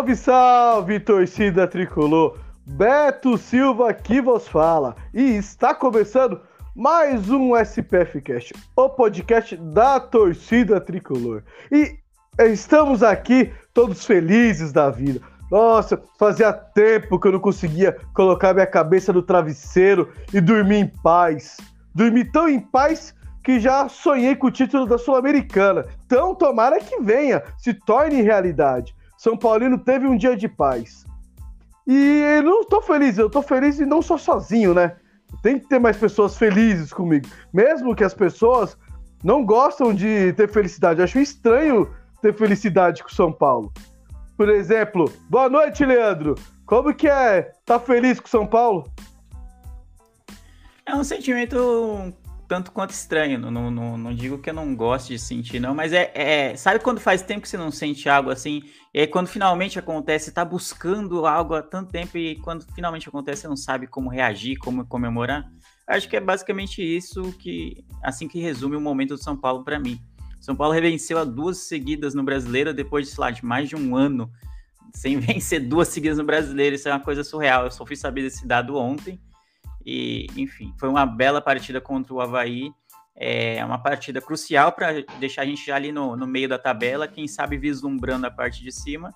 Salve, salve, torcida tricolor! Beto Silva aqui vos fala e está começando mais um SPF Cast, o podcast da torcida tricolor. E estamos aqui todos felizes da vida. Nossa, fazia tempo que eu não conseguia colocar minha cabeça no travesseiro e dormir em paz. Dormi tão em paz que já sonhei com o título da Sul-Americana. Então, tomara que venha, se torne realidade. São Paulino teve um dia de paz. E eu não tô feliz, eu tô feliz e não sou sozinho, né? Tem que ter mais pessoas felizes comigo. Mesmo que as pessoas não gostam de ter felicidade. Eu acho estranho ter felicidade com São Paulo. Por exemplo, boa noite, Leandro. Como que é tá feliz com São Paulo? É um sentimento tanto quanto estranho. Não, não, não digo que eu não gosto de sentir, não, mas é, é, Sabe quando faz tempo que você não sente algo assim? E aí, quando finalmente acontece, você tá buscando algo há tanto tempo e quando finalmente acontece, você não sabe como reagir, como comemorar. Acho que é basicamente isso que, assim que resume o momento do São Paulo para mim. São Paulo revenceu a duas seguidas no Brasileiro depois de, sei lá, de mais de um ano sem vencer duas seguidas no Brasileiro. Isso é uma coisa surreal. Eu só fui saber desse dado ontem. E, enfim, foi uma bela partida contra o Havaí. É uma partida crucial para deixar a gente já ali no, no meio da tabela, quem sabe vislumbrando a parte de cima.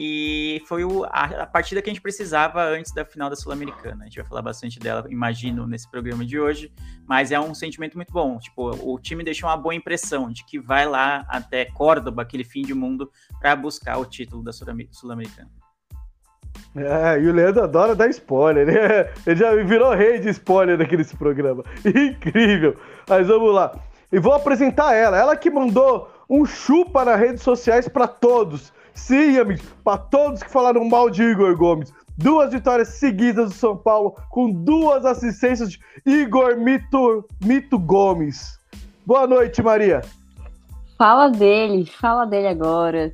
E foi o, a, a, partida que a gente precisava antes da final da Sul-Americana. A gente vai falar bastante dela, imagino, nesse programa de hoje. Mas é um sentimento muito bom. Tipo, o time deixou uma boa impressão de que vai lá até Córdoba, aquele fim de mundo, para buscar o título da Sul-Americana. É, e o Leandro adora dar spoiler, né? Ele já virou rei de spoiler daquele programa. Incrível! Mas vamos lá. E vou apresentar ela. Ela que mandou um chupa nas redes sociais para todos. Sim, amigos, para todos que falaram mal de Igor Gomes. Duas vitórias seguidas do São Paulo, com duas assistências de Igor Mito, Mito Gomes. Boa noite, Maria. Fala dele, fala dele agora.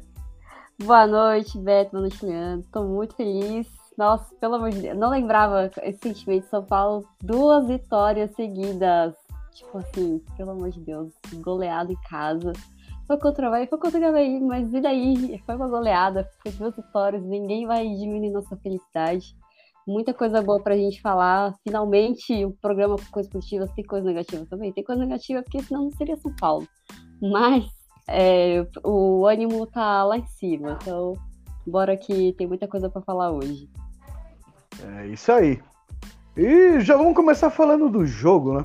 Boa noite, Beto, boa noite, Leandro. Tô muito feliz. Nossa, pelo amor de Deus, não lembrava esse sentimento de São Paulo. Duas vitórias seguidas. Tipo assim, pelo amor de Deus, goleado em casa. Foi contra o Havaí, foi contra o Havaí, mas e daí? Foi uma goleada, foi duas vitórias, ninguém vai diminuir nossa felicidade. Muita coisa boa pra gente falar. Finalmente, o um programa com coisas positivas tem coisa negativa também. Tem coisa negativa porque senão não seria São Paulo. Mas é, o ânimo tá lá em cima. Então, bora que tem muita coisa para falar hoje. É isso aí. E já vamos começar falando do jogo, né?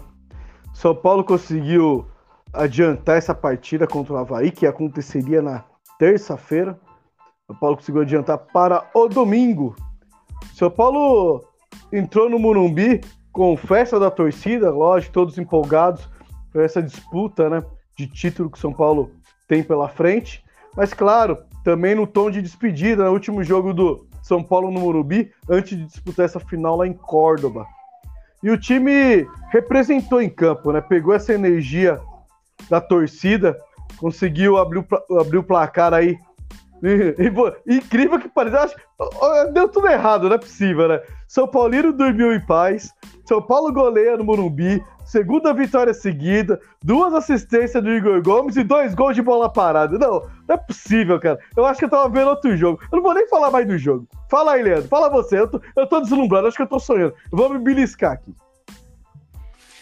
São Paulo conseguiu adiantar essa partida contra o Havaí, que aconteceria na terça-feira. São Paulo conseguiu adiantar para o domingo. São Paulo entrou no Morumbi com festa da torcida, lógico, todos empolgados por essa disputa, né, de título que São Paulo tem pela frente. Mas, claro, também no tom de despedida, no último jogo do São Paulo no Morumbi, antes de disputar essa final lá em Córdoba. E o time representou em campo, né? Pegou essa energia da torcida, conseguiu abrir o, abrir o placar aí. E, e, incrível que pareça, deu tudo errado, não é possível, né? São Paulino dormiu em paz, São Paulo goleia no Morumbi, segunda vitória seguida, duas assistências do Igor Gomes e dois gols de bola parada. Não, não é possível, cara. Eu acho que eu tava vendo outro jogo. Eu não vou nem falar mais do jogo. Fala aí, Leandro. Fala você. Eu tô, eu tô deslumbrado, acho que eu tô sonhando. Vou me beliscar aqui.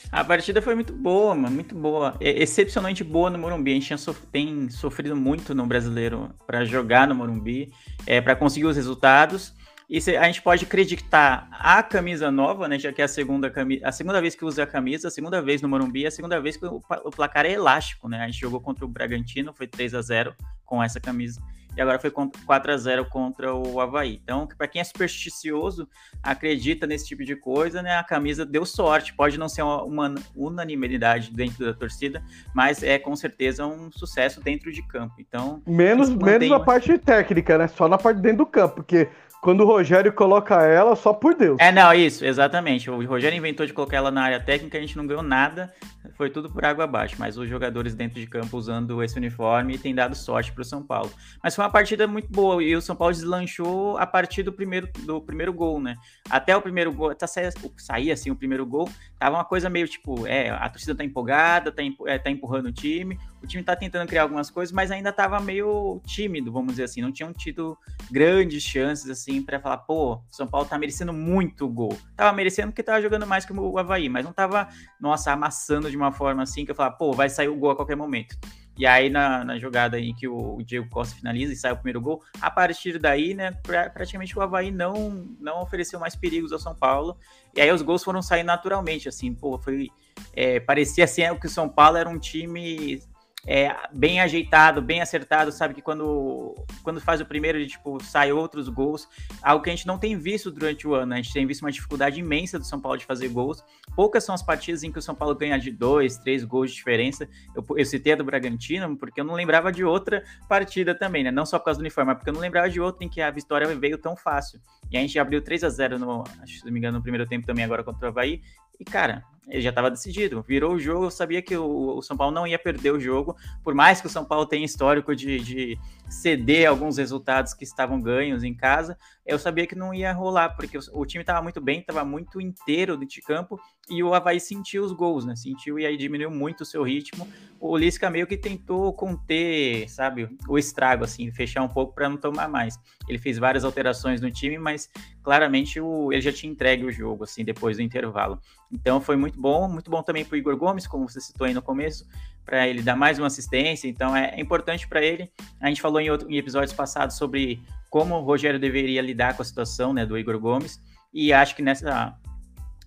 A partida foi muito boa, mano, muito boa. Excepcionalmente boa no Morumbi. A gente sof tem sofrido muito no brasileiro para jogar no Morumbi, é, para conseguir os resultados. E a gente pode acreditar a camisa nova, né? Já que é a segunda, a segunda vez que usa a camisa, a segunda vez no Morumbi, a segunda vez que o, o placar é elástico, né? A gente jogou contra o Bragantino, foi 3 a 0 com essa camisa. e agora foi 4 a 0 contra o Havaí. Então, para quem é supersticioso, acredita nesse tipo de coisa, né? A camisa deu sorte. Pode não ser uma, uma unanimidade dentro da torcida, mas é com certeza um sucesso dentro de campo. Então, menos menos na parte técnica, né? Só na parte dentro do campo, porque quando o Rogério coloca ela, só por Deus. É, não, isso, exatamente. O Rogério inventou de colocar ela na área técnica, a gente não ganhou nada, foi tudo por água abaixo. Mas os jogadores dentro de campo usando esse uniforme têm dado sorte para o São Paulo. Mas foi uma partida muito boa e o São Paulo deslanchou a partir do primeiro, do primeiro gol, né? Até o primeiro gol, sair, sair assim o primeiro gol, tava uma coisa meio tipo, é, a torcida tá empolgada, tá, é, tá empurrando o time, o time tá tentando criar algumas coisas, mas ainda tava meio tímido, vamos dizer assim, não tinham tido grandes chances assim para falar, pô, São Paulo tá merecendo muito gol. Tava merecendo porque tava jogando mais que o Havaí, mas não tava, nossa, amassando de uma forma assim que eu falava, pô, vai sair o gol a qualquer momento. E aí, na, na jogada em que o, Diego Costa finaliza e sai o primeiro gol, a partir daí, né, pra, praticamente o Havaí não, não ofereceu mais perigos ao São Paulo. E aí os gols foram saindo naturalmente, assim, pô, foi. É, parecia assim que o São Paulo era um time é, bem ajeitado, bem acertado, sabe? Que quando, quando faz o primeiro, tipo, sai outros gols. Algo que a gente não tem visto durante o ano. Né? A gente tem visto uma dificuldade imensa do São Paulo de fazer gols. Poucas são as partidas em que o São Paulo ganha de dois, três gols de diferença. Eu, eu citei a do Bragantino, porque eu não lembrava de outra partida também, né? Não só por causa do uniforme, mas porque eu não lembrava de outra em que a vitória veio tão fácil. E a gente abriu 3 a 0 no, acho, se não me engano, no primeiro tempo também, agora contra o Havaí. E, cara, ele já estava decidido. Virou o jogo, eu sabia que o, o, São Paulo não ia perder o jogo, por mais que o São Paulo tenha histórico de, de ceder alguns resultados que estavam ganhos em casa, eu sabia que não ia rolar, porque o, time estava muito bem, estava muito inteiro de campo, e o Havaí sentiu os gols, né? Sentiu e aí diminuiu muito o seu ritmo. O Lisca meio que tentou conter, sabe, o estrago, assim, fechar um pouco para não tomar mais. Ele fez várias alterações no time, mas claramente o, ele já tinha entregue o jogo, assim, depois do intervalo. Então foi muito bom, muito bom também para o Igor Gomes, como você citou aí no começo, para ele dar mais uma assistência. Então é, é importante para ele. A gente falou em, outro, em episódios passados sobre como o Rogério deveria lidar com a situação né, do Igor Gomes. E acho que nessa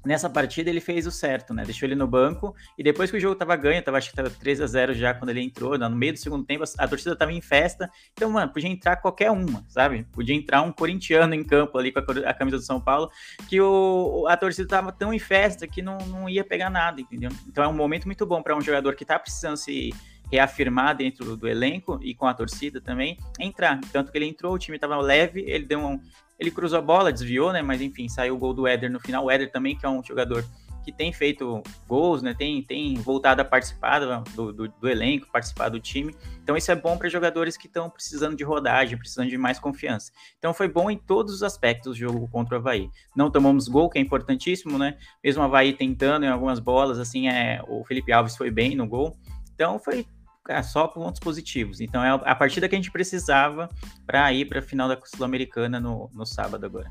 nessa partida ele fez o certo, né? Deixou ele no banco e depois que o jogo tava ganho, tava acho que tava 3 a 0 já quando ele entrou, no meio do segundo tempo, a, torcida tava em festa. Então, mano, podia entrar qualquer uma, sabe? Podia entrar um corintiano em campo ali com a, camisa do São Paulo, que o, a torcida tava tão em festa que não, não ia pegar nada, entendeu? Então é um momento muito bom para um jogador que tá precisando se reafirmar dentro do elenco e com a torcida também, entrar. Tanto que ele entrou, o time estava leve, ele deu um, ele cruzou a bola, desviou, né? Mas enfim, saiu o gol do Éder no final. O Éder também, que é um jogador que tem feito gols, né? Tem, tem voltado a participar do, do, do elenco, participar do time. Então isso é bom para jogadores que estão precisando de rodagem, precisando de mais confiança. Então foi bom em todos os aspectos o jogo contra o Havaí. Não tomamos gol, que é importantíssimo, né? Mesmo o Havaí tentando em algumas bolas, assim, é, o Felipe Alves foi bem no gol. Então foi cara, só pontos positivos. Então é a partida que a gente precisava para ir para a final da Sul-Americana no, no sábado agora.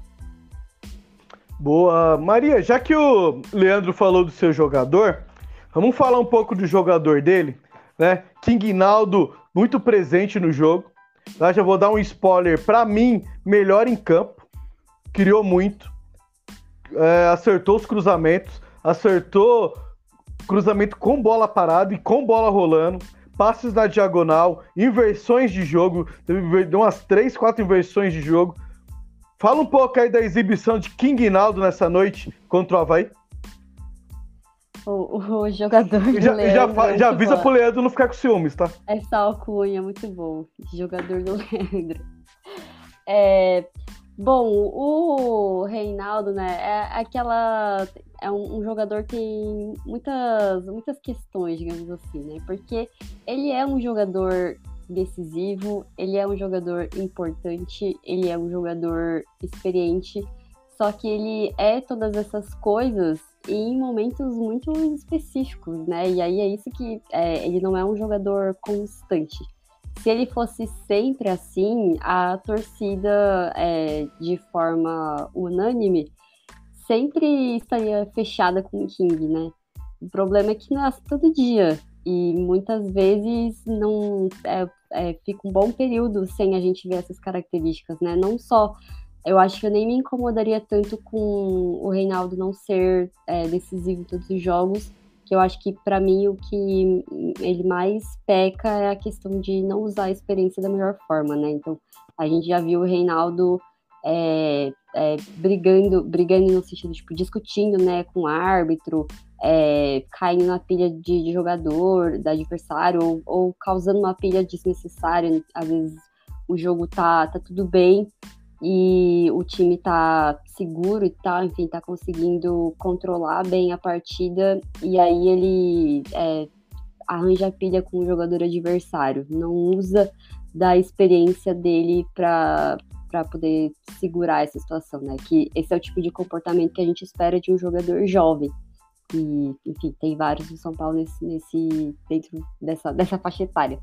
Boa, Maria, já que o Leandro falou do seu jogador, vamos falar um pouco do jogador dele, né? King Naldo, muito presente no jogo. Tá? Já vou dar um spoiler, para mim, melhor em campo, criou muito, é, acertou os cruzamentos, acertou cruzamento com bola parada e com bola rolando passes na diagonal, inversões de jogo, deu umas três, quatro inversões de jogo. Fala um pouco aí da exibição de King Naldo nessa noite contra o Havaí. O, o jogador do já, Leandro. Já, já avisa bom. pro Leandro não ficar com ciúmes, tá? Essa alcunha, muito bom. Jogador do Leandro. É, bom, o Reinaldo, né, é aquela é um, um, jogador que tem muitas, muitas questões, digamos assim, né? Porque ele é um jogador decisivo, ele é um jogador importante, ele é um jogador experiente, só que ele é todas essas coisas em momentos muito específicos, né? E aí é isso que é, ele não é um jogador constante. Se ele fosse sempre assim, a torcida, é, de forma unânime, sempre estaria fechada com o King, né? O problema é que é todo dia. E muitas vezes não é, é, fica um bom período sem a gente ver essas características, né? Não só. Eu acho que eu nem me incomodaria tanto com o Reinaldo não ser é, decisivo em todos os jogos, que eu acho que para mim o que ele mais peca é a questão de não usar a experiência da melhor forma, né? Então a gente já viu o Reinaldo é, é, brigando, brigando no sentido tipo discutindo, né, com o árbitro, é, caindo na pilha de, de jogador, da adversário, ou, ou, causando uma pilha desnecessária. Às vezes o jogo tá, tá tudo bem e o time tá seguro e tal, enfim, tá conseguindo controlar bem a partida, e aí ele é, arranja a pilha com o jogador adversário, não usa da experiência dele para para poder segurar essa situação, né? Que esse é o tipo de comportamento que a gente espera de um jogador jovem. E, enfim, tem vários no São Paulo nesse, nesse dentro dessa, dessa faixa etária.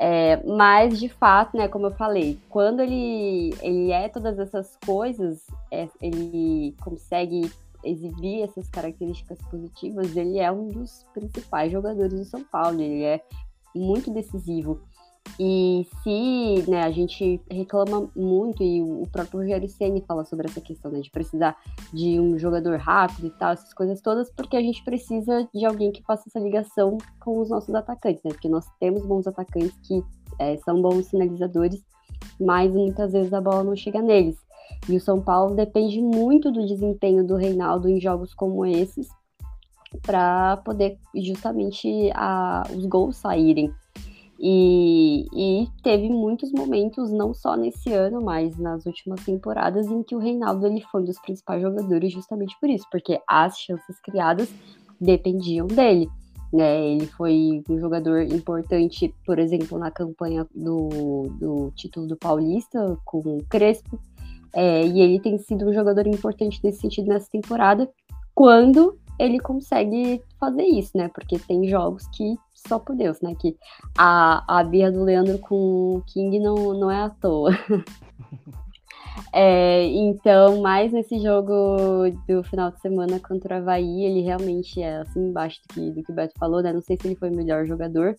É, mas, de fato, né, como eu falei, quando ele, ele é todas essas coisas, é, ele consegue exibir essas características positivas, ele é um dos principais jogadores do São Paulo, ele é muito decisivo. E se né, a gente reclama muito, e o próprio Rogério Ceni fala sobre essa questão né, de precisar de um jogador rápido e tal, essas coisas todas, porque a gente precisa de alguém que faça essa ligação com os nossos atacantes, né? Porque nós temos bons atacantes que é, são bons sinalizadores, mas muitas vezes a bola não chega neles. E o São Paulo depende muito do desempenho do Reinaldo em jogos como esses, para poder justamente a, os gols saírem. E, e, teve muitos momentos, não só nesse ano, mas nas últimas temporadas, em que o Reinaldo ele foi um dos principais jogadores justamente por isso, porque as chances criadas dependiam dele. Né? Ele foi um jogador importante, por exemplo, na campanha do, do título do Paulista com o Crespo, é, e ele tem sido um jogador importante nesse sentido nessa temporada, quando ele consegue fazer isso, né? Porque tem jogos que só por Deus, né? Que a, a birra do Leandro com o King não, não é à toa. é, então, mais nesse jogo do final de semana contra o Havaí, ele realmente é assim embaixo do que, do que o Beto falou, né? Não sei se ele foi o melhor jogador.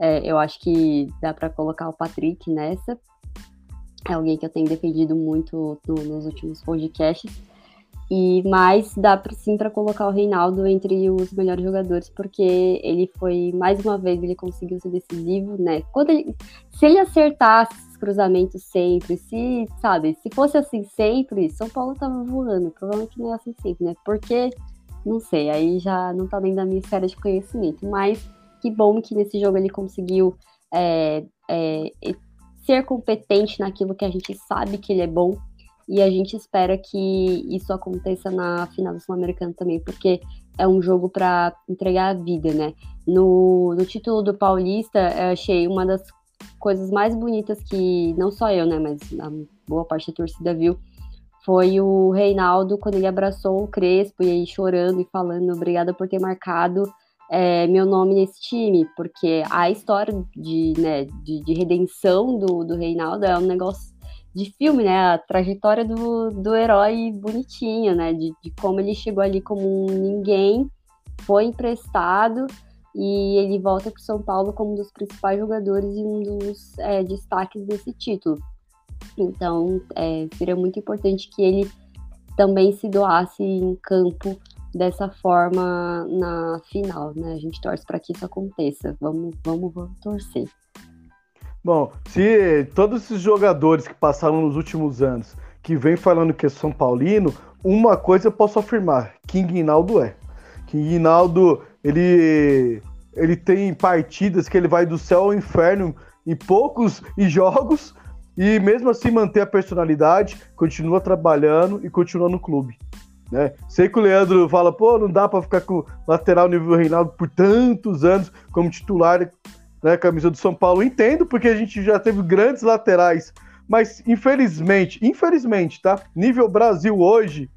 É, eu acho que dá para colocar o Patrick nessa. É alguém que eu tenho defendido muito no, nos últimos podcasts. E mais dá sim para colocar o Reinaldo entre os melhores jogadores, porque ele foi mais uma vez ele conseguiu ser decisivo, né? Quando ele, se ele acertasse os cruzamentos sempre, se sabe, se fosse assim sempre, São Paulo tava voando. Provavelmente não é assim sempre, né? Porque não sei, aí já não tá dentro da minha esfera de conhecimento. Mas que bom que nesse jogo ele conseguiu é, é, ser competente naquilo que a gente sabe que ele é bom e a gente espera que isso aconteça na final do Sul-Americano também, porque é um jogo para entregar a vida, né? No, no título do Paulista, eu achei uma das coisas mais bonitas que não só eu, né, mas a boa parte da torcida viu, foi o Reinaldo quando ele abraçou o Crespo e aí chorando e falando obrigada por ter marcado é, meu nome nesse time, porque a história de, né, de, de redenção do, do Reinaldo é um negócio de filme, né? A trajetória do, do herói bonitinho, né? De, de como ele chegou ali como um ninguém, foi emprestado e ele volta para São Paulo como um dos principais jogadores e um dos é, destaques desse título. Então, é, seria muito importante que ele também se doasse em campo dessa forma na final, né? A gente torce para que isso aconteça. Vamos, vamos, vamos torcer. Bom, se todos esses jogadores que passaram nos últimos anos, que vem falando que é São Paulino, uma coisa eu posso afirmar, King Hinaldo é. King Hinaldo, ele, ele tem partidas que ele vai do céu ao inferno em poucos jogos, e mesmo assim manter a personalidade, continua trabalhando e continua no clube. Né? Sei que o Leandro fala, pô, não dá para ficar com lateral nível Reinaldo por tantos anos como titular né, camisa do São Paulo. Entendo, porque a gente já teve grandes laterais, mas infelizmente, infelizmente, tá? Nível Brasil hoje,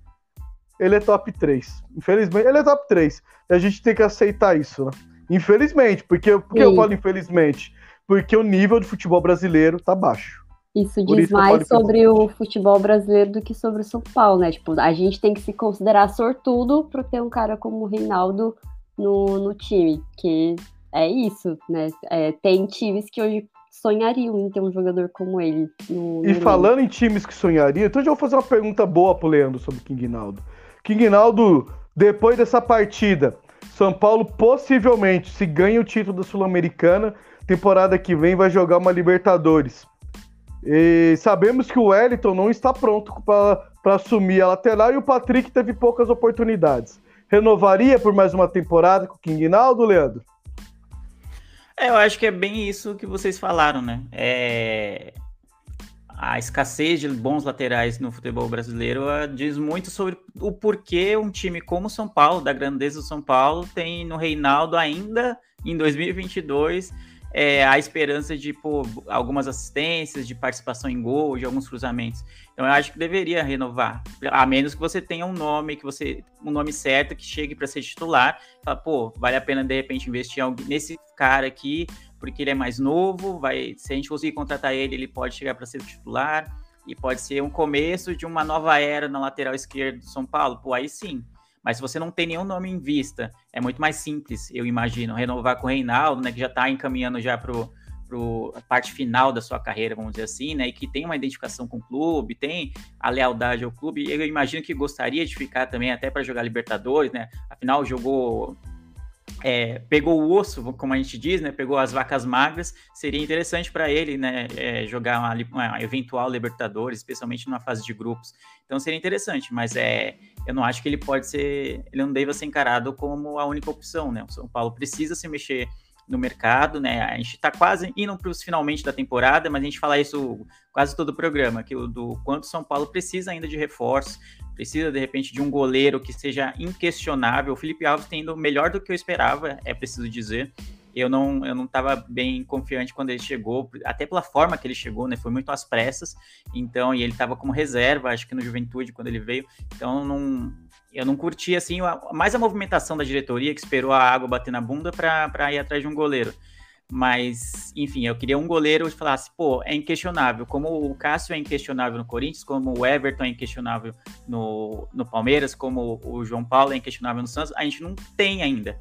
ele é top 3. Infelizmente, ele é top 3. E a gente tem que aceitar isso, né? Infelizmente, porque, porque eu falo infelizmente? Porque o nível de futebol brasileiro tá baixo. Isso diz isso mais sobre o futebol brasileiro do que sobre o São Paulo, né? Tipo, a gente tem que se considerar sortudo para ter um cara como o Reinaldo no, no time, que é isso, né? É, tem times que hoje sonhariam em ter um jogador como ele. No, no e falando em times que sonhariam, então eu já vou fazer uma pergunta boa pro Leandro sobre o King Naldo. King Naldo, depois dessa partida, São Paulo possivelmente, se ganha o título da Sul-Americana, temporada que vem vai jogar uma Libertadores. E sabemos que o Wellington não está pronto para assumir a lateral e o Patrick teve poucas oportunidades. Renovaria por mais uma temporada com o King Naldo, Leandro? É, eu acho que é bem isso que vocês falaram, né? É... A escassez de bons laterais no futebol brasileiro uh, diz muito sobre o porquê um time como o São Paulo, da grandeza do São Paulo, tem no Reinaldo ainda em 2022 é, a esperança de pô, algumas assistências, de participação em gol, de alguns cruzamentos. Então eu acho que deveria renovar, a menos que você tenha um nome que você um nome certo que chegue para ser titular, fala, pô, vale a pena de repente investir nesse cara aqui, porque ele é mais novo, vai, se a gente conseguir contratar ele, ele pode chegar para ser titular e pode ser um começo de uma nova era na lateral esquerda do São Paulo. Pô, aí sim, mas se você não tem nenhum nome em vista, é muito mais simples, eu imagino, renovar com o Reinaldo, né, que já está encaminhando já para a parte final da sua carreira, vamos dizer assim, né, e que tem uma identificação com o clube, tem a lealdade ao clube, eu imagino que gostaria de ficar também até para jogar Libertadores, né, afinal jogou é, pegou o osso, como a gente diz, né? Pegou as vacas magras. Seria interessante para ele, né? É, jogar uma, uma, eventual Libertadores, especialmente numa fase de grupos. Então seria interessante, mas é, eu não acho que ele pode ser, ele não deva ser encarado como a única opção, né? O São Paulo precisa se mexer no mercado, né? A gente está quase indo para os finalmente da temporada, mas a gente fala isso quase todo o programa, que o do quanto o São Paulo precisa ainda de reforços, precisa de repente de um goleiro que seja inquestionável. O Felipe Alves tem indo melhor do que eu esperava, é preciso dizer. Eu não eu não estava bem confiante quando ele chegou, até pela forma que ele chegou, né? Foi muito às pressas. Então, e ele estava como reserva, acho que no Juventude quando ele veio. Então, não eu não curti assim mais a movimentação da diretoria que esperou a água bater na bunda para ir atrás de um goleiro. Mas, enfim, eu queria um goleiro que falasse, pô, é inquestionável. Como o Cássio é inquestionável no Corinthians, como o Everton é inquestionável no, no Palmeiras, como o João Paulo é inquestionável no Santos, a gente não tem ainda.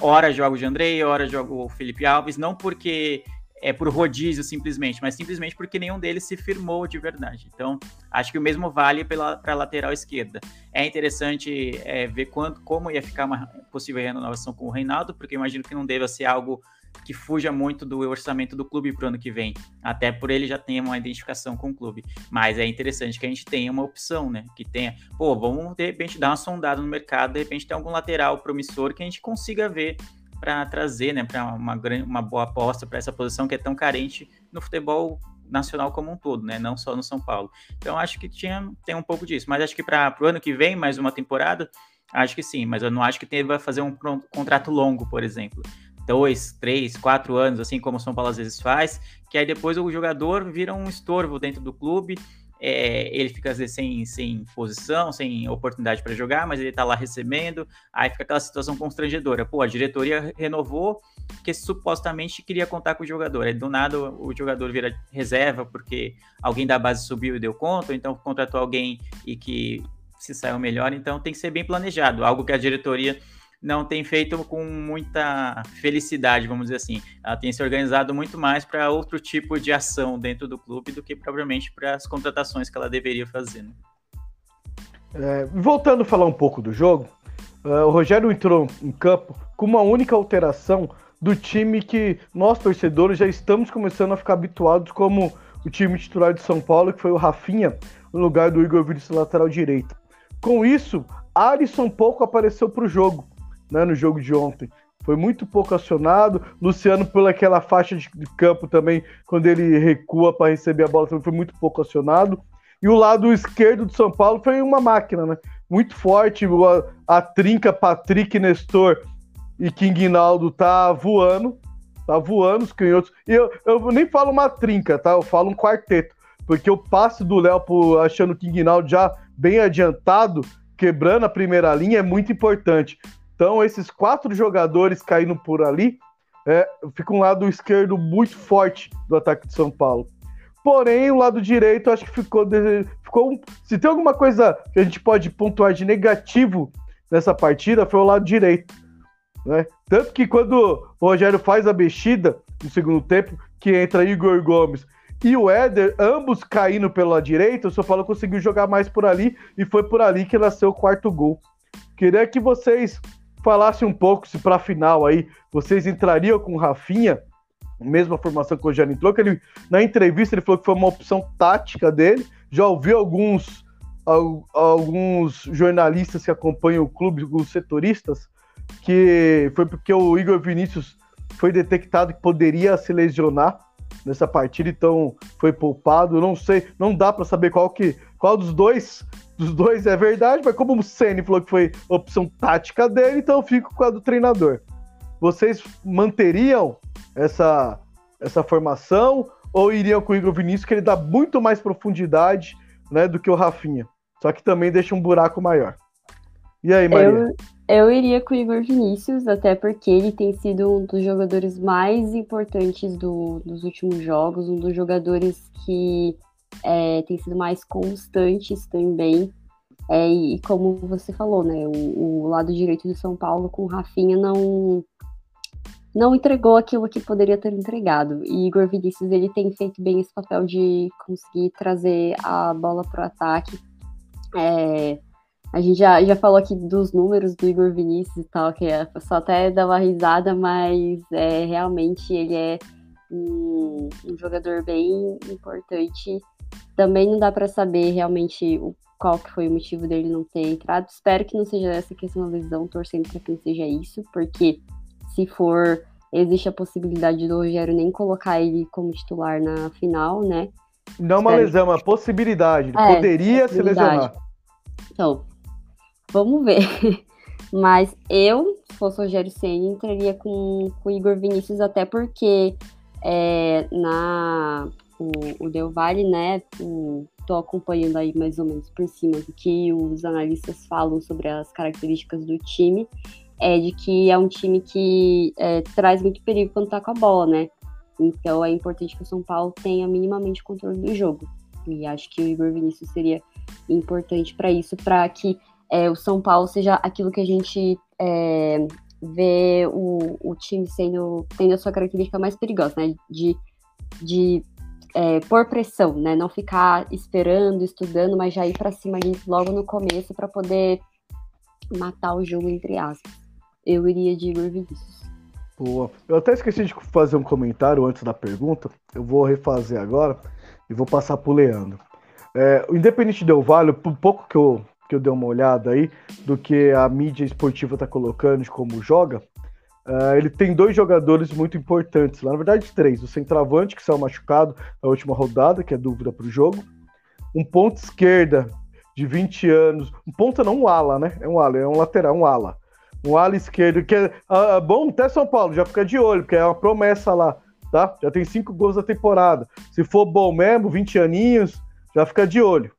Ora joga o Andrei, ora joga o Felipe Alves, não porque é por rodízio simplesmente, mas simplesmente porque nenhum deles se firmou de verdade. Então, acho que o mesmo vale para a lateral esquerda. É interessante é, ver quando, como ia ficar uma possível renovação com o Reinaldo, porque imagino que não deva ser algo que fuja muito do orçamento do clube para o ano que vem, até por ele já ter uma identificação com o clube. Mas é interessante que a gente tenha uma opção, né? Que tenha, pô, vamos de repente dar uma sondada no mercado, de repente ter algum lateral promissor que a gente consiga ver para trazer, né, para uma, uma boa aposta para essa posição que é tão carente no futebol nacional como um todo, né? Não só no São Paulo. Então acho que tinha tem um pouco disso, mas acho que para o ano que vem mais uma temporada, acho que sim, mas eu não acho que tem vai fazer um contrato longo, por exemplo dois, três, quatro anos, assim como o São Paulo às vezes faz, que aí depois o jogador vira um estorvo dentro do clube, é, ele fica às vezes sem, sem posição, sem oportunidade para jogar, mas ele está lá recebendo, aí fica aquela situação constrangedora. Pô, a diretoria renovou que supostamente queria contar com o jogador, aí do nada o jogador vira reserva porque alguém da base subiu e deu conta, então contratou alguém e que se saiu melhor, então tem que ser bem planejado, algo que a diretoria não tem feito com muita felicidade, vamos dizer assim. Ela tem se organizado muito mais para outro tipo de ação dentro do clube do que propriamente para as contratações que ela deveria fazer. Né? É, voltando a falar um pouco do jogo, uh, o Rogério entrou em campo com uma única alteração do time que nós torcedores já estamos começando a ficar habituados como o time titular de São Paulo, que foi o Rafinha, no lugar do Igor Vinícius lateral direito. Com isso, Alisson pouco apareceu para o jogo né, no jogo de ontem. Foi muito pouco acionado. Luciano, pelaquela faixa de, campo também, quando ele recua para receber a bola, também foi muito pouco acionado. E o lado esquerdo do São Paulo foi uma máquina, né? Muito forte. A, a trinca Patrick Nestor e King Naldo tá voando. Tá voando os canhotos. E eu, eu nem falo uma trinca, tá? Eu falo um quarteto. Porque o passe do Léo achando o King Naldo já bem adiantado, quebrando a primeira linha, é muito importante. Então, esses quatro jogadores caindo por ali, é, fica um lado esquerdo muito forte do ataque de São Paulo. Porém, o lado direito, acho que ficou. ficou se tem alguma coisa que a gente pode pontuar de negativo nessa partida, foi o lado direito. Né? Tanto que quando o Rogério faz a mexida no segundo tempo, que entra Igor Gomes e o Éder, ambos caindo pela direita, o São Paulo conseguiu jogar mais por ali e foi por ali que nasceu o quarto gol. Queria que vocês falasse um pouco se para a final aí vocês entrariam com o Rafinha, mesma formação que o Rogério entrou, que ele, na entrevista ele falou que foi uma opção tática dele. Já ouvi alguns, alguns jornalistas que acompanham o clube, alguns setoristas, que foi porque o Igor Vinícius foi detectado que poderia se lesionar nessa partida, então foi poupado. Não sei, não dá para saber qual que qual dos dois dos dois é verdade, mas como o Ceni falou que foi opção tática dele, então eu fico com a do treinador. Vocês manteriam essa essa formação ou iriam com o Igor Vinícius que ele dá muito mais profundidade, né, do que o Rafinha? Só que também deixa um buraco maior. E aí, Maria? Eu, eu iria com o Igor Vinícius, até porque ele tem sido um dos jogadores mais importantes do, dos últimos jogos, um dos jogadores que é, tem sido mais constantes também. É, e como você falou, né, o, o, lado direito do São Paulo com o Rafinha não não entregou aquilo que poderia ter entregado. E Igor Vinícius ele tem feito bem esse papel de conseguir trazer a bola para o ataque. É, a gente já, já falou aqui dos números do Igor Vinícius e tal, que é só até dar uma risada, mas é, realmente ele é um, um jogador bem importante. Também não dá para saber realmente o, qual que foi o motivo dele não ter entrado. Espero que não seja essa questão da lesão, torcendo para que não seja isso, porque se for, existe a possibilidade do Rogério nem colocar ele como titular na final, né? Não uma lesão, uma possibilidade. É, poderia possibilidade. se lesionar. Então, vamos ver. Mas eu, se fosse o Rogério Senna, entraria com, com o Igor Vinícius, até porque é, na o, o Del Valle, né? Estou acompanhando aí mais ou menos por cima do que os analistas falam sobre as características do time. É de que é um time que é, traz muito perigo quando tá com a bola, né? Então é importante que o São Paulo tenha minimamente controle do jogo. E acho que o Igor Vinícius seria importante para isso, para que é, o São Paulo seja aquilo que a gente é, vê o, o time sendo tendo a sua característica mais perigosa, né? De, de é, pôr pressão, né? Não ficar esperando, estudando, mas já ir para cima logo no começo para poder matar o jogo, entre aspas. Eu iria de Igor Vinícius. Boa. Eu até esqueci de fazer um comentário antes da pergunta. Eu vou refazer agora e vou passar para o Leandro. É, o Independente Del Vale, por pouco que eu que eu dei uma olhada aí, do que a mídia esportiva está colocando de como joga, uh, ele tem dois jogadores muito importantes lá, na verdade três. O centroavante, que saiu machucado na última rodada, que é dúvida para o jogo. Um ponto esquerda de 20 anos, um ponta não, um ala, né? É um ala, é um lateral, um ala. Um ala esquerdo, que é uh, bom até São Paulo, já fica de olho, porque é uma promessa lá, tá? Já tem cinco gols da temporada. Se for bom mesmo, 20 aninhos, já fica de olho.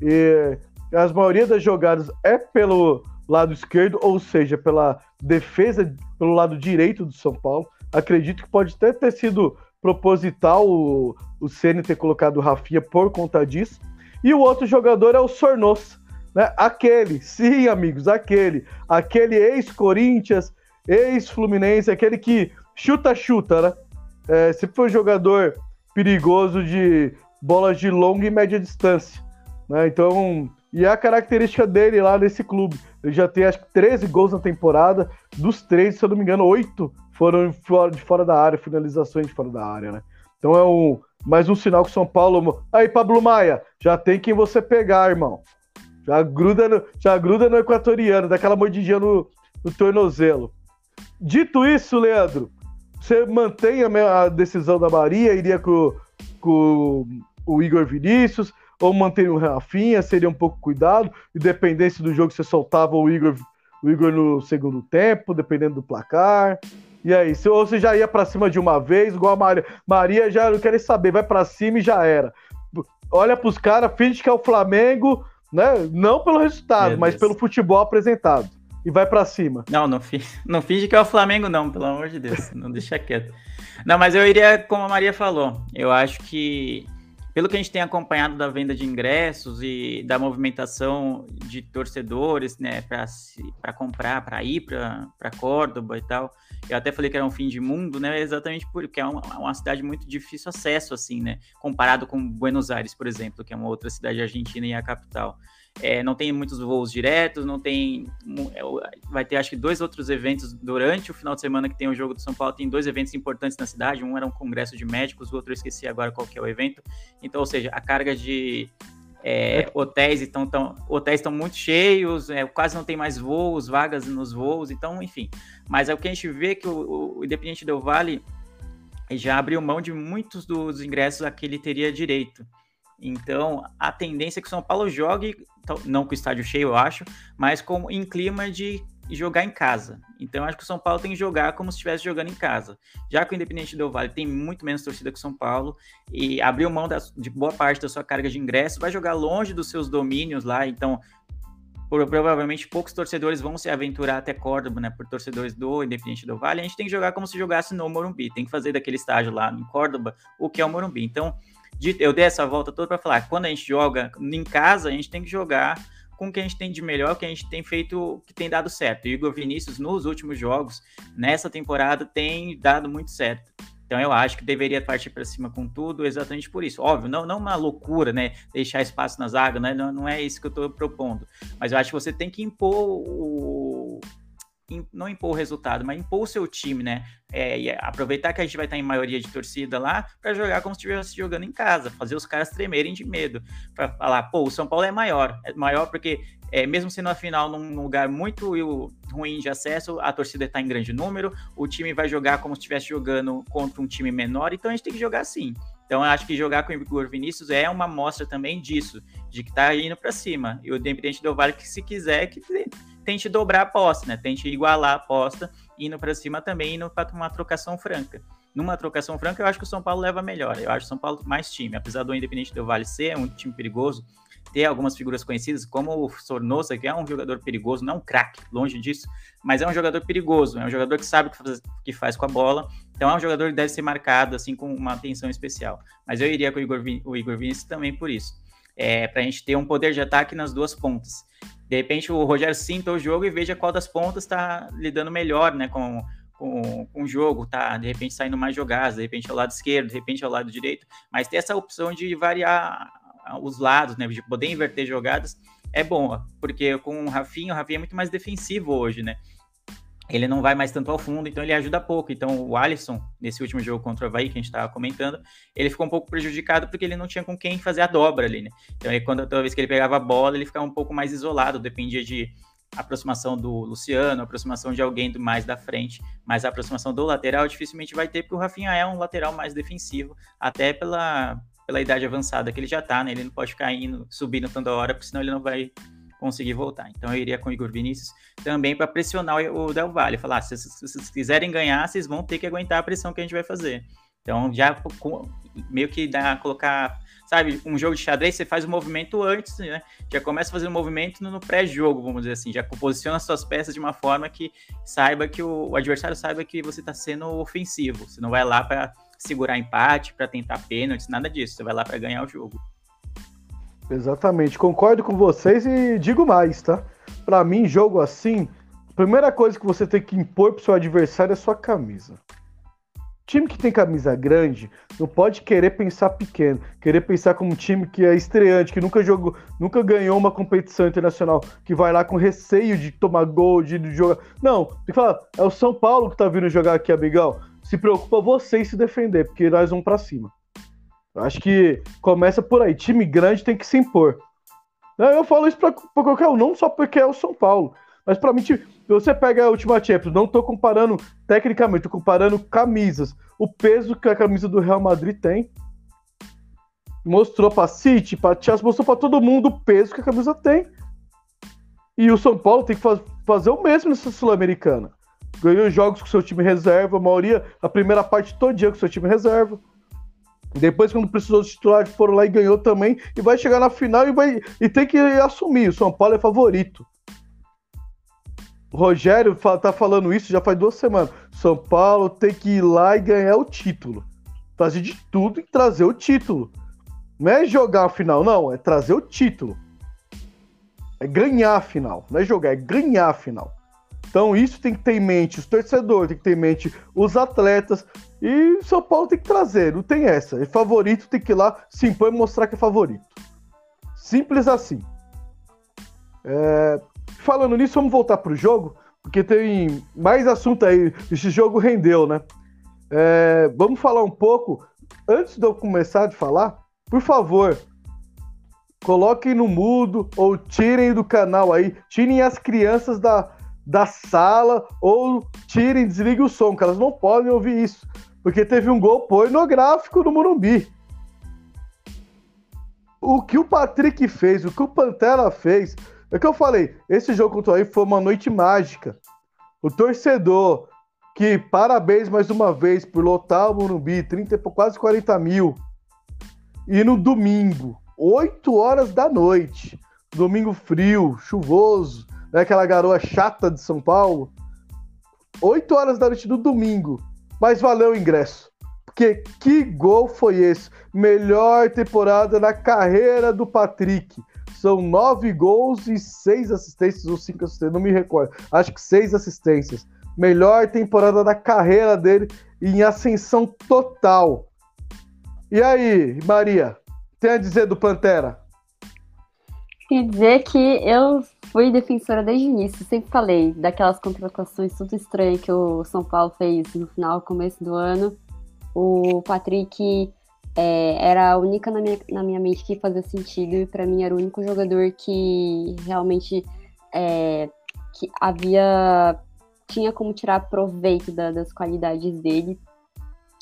E as maioria das jogadas é pelo lado esquerdo, ou seja, pela defesa pelo lado direito do São Paulo. Acredito que pode até ter sido proposital o, o Ceni ter colocado o Rafinha por conta disso. E o outro jogador é o Sornosa, né? Aquele, sim, amigos, aquele, aquele ex-Corinthians, ex-Fluminense, aquele que chuta-chuta, né? É, sempre foi um jogador perigoso de bolas de longa e média distância, né? Então e é a característica dele lá nesse clube. Ele já tem acho que 13 gols na temporada. Dos 13, se eu não me engano, 8 foram de fora da área, finalizações de fora da área, né? Então é um, mais um sinal que o São Paulo. Aí, Pablo Maia, já tem quem você pegar, irmão. Já gruda no, já gruda no equatoriano, daquela mordidinha no, no tornozelo. Dito isso, Leandro, você mantém a, decisão da Maria, iria com, com o Igor Vinícius, ou manter o Rafinha, seria um pouco cuidado, e dependesse do jogo, você soltava o Igor, o Igor no segundo tempo, dependendo do placar. E aí, se, ou você já ia para cima de uma vez, igual a Maria. Maria já não quer saber, vai para cima e já era. Olha para os caras, finge que é o Flamengo, né? Não pelo resultado, Meu mas Deus. pelo futebol apresentado. E vai para cima. Não, não, fi, não finge que é o Flamengo, não, pelo amor de Deus. não deixa quieto. Não, mas eu iria, como a Maria falou, eu acho que pelo que a gente tem acompanhado da venda de ingressos e da movimentação de torcedores, né, para comprar, para ir para Córdoba e tal, eu até falei que era um fim de mundo, né, exatamente porque é uma, uma cidade muito difícil acesso, assim, né, comparado com Buenos Aires, por exemplo, que é uma outra cidade argentina e a capital. É, não tem muitos voos diretos, não tem. É, vai ter acho que dois outros eventos durante o final de semana que tem o jogo do São Paulo. Tem dois eventos importantes na cidade. Um era um congresso de médicos, o outro eu esqueci agora qual que é o evento. Então, ou seja, a carga de é, hotéis estão tão, hotéis estão muito cheios, é, quase não tem mais voos, vagas nos voos, então, enfim. Mas é o que a gente vê que o, o Independente Del Vale já abriu mão de muitos dos ingressos a que ele teria direito. Então, a tendência é que o São Paulo jogue, não com o estádio cheio, eu acho, mas com, em clima de jogar em casa. Então, acho que o São Paulo tem que jogar como se estivesse jogando em casa. Já que o Independente do Vale tem muito menos torcida que o São Paulo e abriu mão da, de boa parte da sua carga de ingresso, vai jogar longe dos seus domínios lá. Então, provavelmente poucos torcedores vão se aventurar até Córdoba, né? Por torcedores do Independente do Vale. A gente tem que jogar como se jogasse no Morumbi. Tem que fazer daquele estágio lá em Córdoba o que é o Morumbi. Então, eu dei essa volta toda para falar, quando a gente joga em casa, a gente tem que jogar com o que a gente tem de melhor, que a gente tem feito, que tem dado certo. E o Igor Vinícius, nos últimos jogos, nessa temporada, tem dado muito certo. Então eu acho que deveria partir para cima com tudo, exatamente por isso. Óbvio, não, não uma loucura, né? Deixar espaço na zaga, né? Não, não é isso que eu estou propondo. Mas eu acho que você tem que impor o, não impor o resultado, mas impor o seu time, né? É, e aproveitar que a gente vai estar em maioria de torcida lá para jogar como se estivesse jogando em casa, fazer os caras tremerem de medo, para falar, pô, o São Paulo é maior, é maior porque é, mesmo sendo a final num lugar muito ruim de acesso, a torcida está em grande número, o time vai jogar como se estivesse jogando contra um time menor, então a gente tem que jogar assim. Então, eu acho que jogar com o Igor Vinícius é uma amostra também disso, de que tá indo para cima. E o Independente do Vale, que se quiser, que tente dobrar a aposta, né? Tente igualar a aposta, indo para cima também, indo para uma trocação franca. Numa trocação franca, eu acho que o São Paulo leva melhor. Eu acho o São Paulo mais time. Apesar do Independente do Vale ser um time perigoso, ter algumas figuras conhecidas, como o Sornosa, que é um jogador perigoso, não um craque, longe disso, mas é um jogador perigoso, é um jogador que sabe o que faz, que faz com a bola, então é um jogador que deve ser marcado assim com uma atenção especial. Mas eu iria com o Igor, o Igor Vinícius também por isso. É, para a gente ter um poder de ataque nas duas pontas. De repente o Rogério sinta o jogo e veja qual das pontas está lidando melhor né, com, com, com, o jogo, tá? De repente saindo mais jogadas, de repente ao lado esquerdo, de repente ao lado direito, mas ter essa opção de variar os lados, né? De poder inverter jogadas é bom, porque com o Rafinha, o Rafinha é muito mais defensivo hoje, né? Ele não vai mais tanto ao fundo, então ele ajuda pouco. Então o Alisson, nesse último jogo contra o Havaí, que a gente estava comentando, ele ficou um pouco prejudicado porque ele não tinha com quem fazer a dobra ali, né? Então aí, quando toda vez que ele pegava a bola, ele ficava um pouco mais isolado, dependia de aproximação do Luciano, aproximação de alguém do mais da frente, mas a aproximação do lateral dificilmente vai ter, porque o Rafinha é um lateral mais defensivo, até pela, pela idade avançada que ele já tá, né? Ele não pode ficar indo, subindo toda hora, porque senão ele não vai conseguir voltar. Então eu iria com o Igor Vinícius também para pressionar o Del Valle, falar, se vocês quiserem ganhar, vocês vão ter que aguentar a pressão que a gente vai fazer. Então já meio que dá colocar, sabe, um jogo de xadrez, você faz o movimento antes, né? Já começa a fazer o movimento no pré-jogo, vamos dizer assim, já posiciona suas peças de uma forma que saiba que o, o adversário saiba que você está sendo ofensivo. Você não vai lá para segurar empate, para tentar pênaltis, nada disso. Você vai lá para ganhar o jogo. Exatamente, concordo com vocês e digo mais, tá? Para mim, jogo assim, a primeira coisa que você tem que impor pro seu adversário é sua camisa. Time que tem camisa grande não pode querer pensar pequeno, querer pensar como um time que é estreante, que nunca jogou, nunca ganhou uma competição internacional, que vai lá com receio de tomar gol, de jogar. Não, tem que falar, é o São Paulo que tá vindo jogar aqui, amigão se preocupa você em se defender, porque nós vamos para cima. Eu acho que começa por aí. Time grande tem que se impor. Eu falo isso para qualquer um, não só porque é o São Paulo, mas para mim, você pega a última Champions, não tô comparando tecnicamente, tô comparando camisas. O peso que a camisa do Real Madrid tem. Mostrou para City, para Chelsea, mostrou para todo mundo o peso que a camisa tem. E o São Paulo tem que faz, fazer o mesmo nessa Sul-Americana ganhou jogos com seu time reserva, a maioria, a primeira parte todo dia com seu time reserva. Depois, quando precisou de titulares, foram lá e ganhou também. E vai chegar na final e, vai, e tem que assumir. O São Paulo é favorito. O Rogério tá falando isso já faz duas semanas. São Paulo tem que ir lá e ganhar o título. Fazer de tudo e trazer o título. Não é jogar a final, não. É trazer o título. É ganhar a final. Não é jogar, é ganhar a final. Então isso tem que ter em mente os torcedores, tem que ter em mente os atletas. E São Paulo tem que trazer, não tem essa. É favorito, tem que ir lá, se impor e mostrar que é favorito. Simples assim. É, falando nisso, vamos voltar pro jogo, porque tem mais assunto aí. Esse jogo rendeu, né? É, vamos falar um pouco. Antes de eu começar de falar, por favor, coloquem no mudo ou tirem do canal aí, tirem as crianças da, da sala ou tirem, desliguem o som, que elas não podem ouvir isso, porque teve um gol pornográfico no Morumbi. O que o Patrick fez, o que o Pantera fez, é que eu falei, esse jogo contra o aí foi uma noite mágica. O torcedor, que parabéns mais uma vez por lotar o Morumbi, 30, quase 40 mil. E no domingo, 8 horas da noite, domingo frio, chuvoso, né, aquela garoa chata de São Paulo. 8 horas da noite do domingo, mas valeu o ingresso. Porque que gol foi esse? Melhor temporada na carreira do Patrick. São nove gols e seis assistências, ou cinco assistências, não me recordo. Acho que seis assistências. Melhor temporada da carreira dele em ascensão total. E aí, Maria, tem a dizer do Pantera? Quer dizer que eu fui defensora desde o início, sempre falei daquelas contratações tudo estranhas que o São Paulo fez no final, começo do ano. O Patrick é, era a única na minha, na minha mente que fazia sentido e para mim era o único jogador que realmente é, que havia tinha como tirar proveito da, das qualidades dele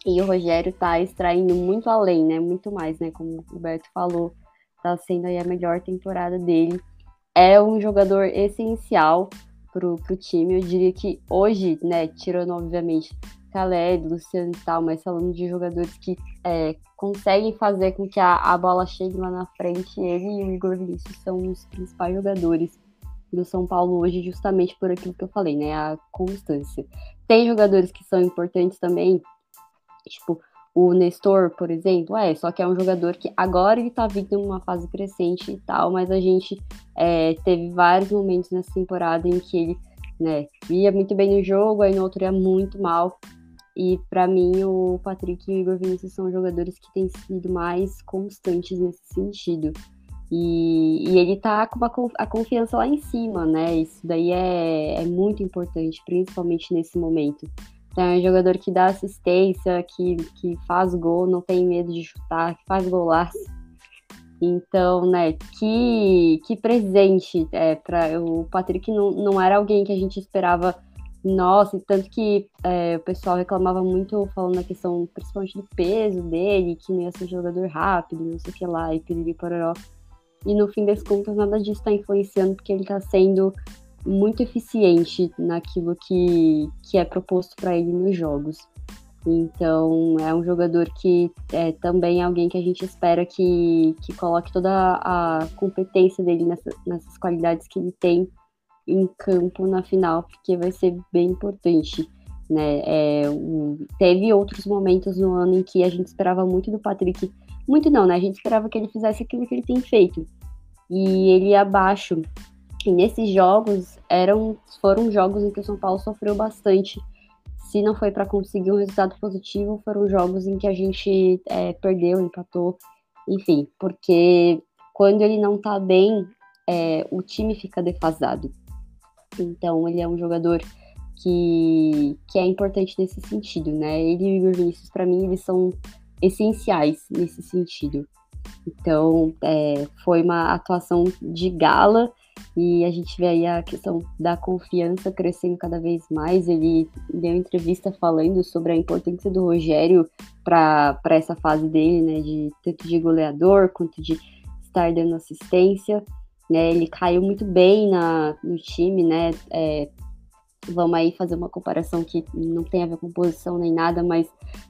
e o Rogério tá extraindo muito além, né? Muito mais, né? Como o Roberto falou, tá sendo aí a melhor temporada dele. É um jogador essencial pro, pro time. Eu diria que hoje, né, tirando obviamente Caled, Luciano e tal, mas falando de jogadores que é, conseguem fazer com que a, a bola chegue lá na frente, ele e o Igor Vinícius são os principais jogadores do São Paulo hoje, justamente por aquilo que eu falei, né? A constância. Tem jogadores que são importantes também, Tipo, o Nestor, por exemplo, é, só que é um jogador que agora ele tá vindo numa fase crescente e tal, mas a gente é, teve vários momentos nessa temporada em que ele, né, ia muito bem no jogo, aí no outro ia muito mal. E para mim, o Patrick e o Igor Vinícius são jogadores que têm sido mais constantes nesse sentido. E, e ele tá com a confiança lá em cima, né? Isso daí é, é muito importante, principalmente nesse momento. É um jogador que dá assistência, que, que faz gol, não tem medo de chutar, que faz golaço. Então, né, que, que presente é, para o Patrick não, não era alguém que a gente esperava, nossa, tanto que é, o pessoal reclamava muito falando na questão principalmente do peso dele, que não ia ser jogador rápido, não sei o que lá, e piriri pororó. E no fim das contas, nada disso está influenciando, porque ele está sendo muito eficiente naquilo que, que é proposto para ele nos jogos. Então, é um jogador que é também alguém que a gente espera que, que coloque toda a competência dele nessa, nessas qualidades que ele tem em campo na final, porque vai ser bem importante. Né? É, um, teve outros momentos no ano em que a gente esperava muito do Patrick, muito não, né? A gente esperava que ele fizesse aquilo que ele tem feito. E ele abaixo assim, nesses jogos eram foram jogos em que o São Paulo sofreu bastante. Se não foi para conseguir um resultado positivo, foram jogos em que a gente é, perdeu, empatou, enfim, porque quando ele não tá bem, é, o time fica defasado. Então ele é um jogador que, que é importante nesse sentido, né? Ele e o Igor Vinícius, para mim, eles são essenciais nesse sentido. Então, é, foi uma atuação de gala e a gente vê aí a questão da confiança crescendo cada vez mais. Ele deu entrevista falando sobre a importância do Rogério para essa fase dele, né? De tanto de goleador quanto de estar dando assistência. Né, ele caiu muito bem na, no time, né? É, vamos aí fazer uma comparação que não tem a ver com posição nem nada, mas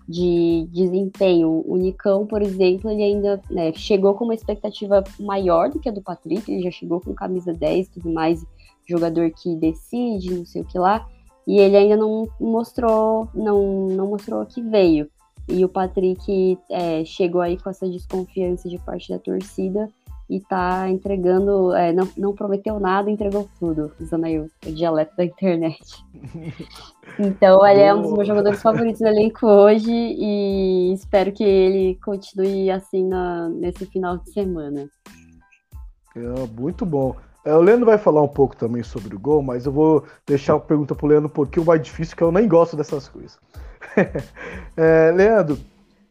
de desempenho. O Nicão, por exemplo, ele ainda né, chegou com uma expectativa maior do que a do Patrick, ele já chegou com camisa 10 tudo mais, jogador que decide, não sei o que lá, e ele ainda não mostrou, não, não mostrou que veio. E o Patrick é, chegou aí com essa desconfiança de parte da torcida, e tá entregando, é, não, não prometeu nada, entregou tudo, usando aí o, o dialeto da internet. Então, ele é um dos meus jogadores favoritos do elenco hoje e espero que ele continue assim na, nesse final de semana. É, muito bom. É, o Leandro vai falar um pouco também sobre o gol, mas eu vou deixar a pergunta pro Leandro um pouquinho mais difícil, que eu nem gosto dessas coisas. é, Leandro,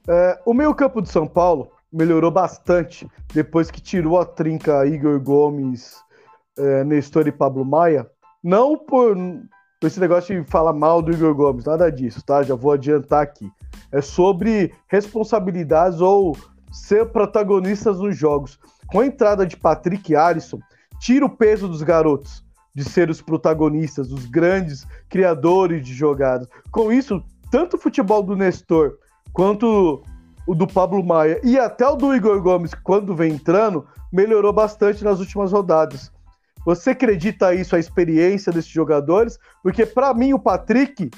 é, o meio campo de São Paulo melhorou bastante depois que tirou a trinca Igor Gomes, é, Nestor e Pablo Maia. Não por, por esse negócio de falar mal do Igor Gomes, nada disso, tá? Já vou adiantar aqui. É sobre responsabilidades ou ser protagonistas nos jogos. Com a entrada de Patrick e Alisson, tira o peso dos garotos de ser os protagonistas, os grandes criadores de jogadas. Com isso, tanto o futebol do Nestor quanto o do Pablo Maia e até o do Igor Gomes, quando vem entrando, melhorou bastante nas últimas rodadas. Você acredita isso, a experiência desses jogadores? Porque para mim o Patrick,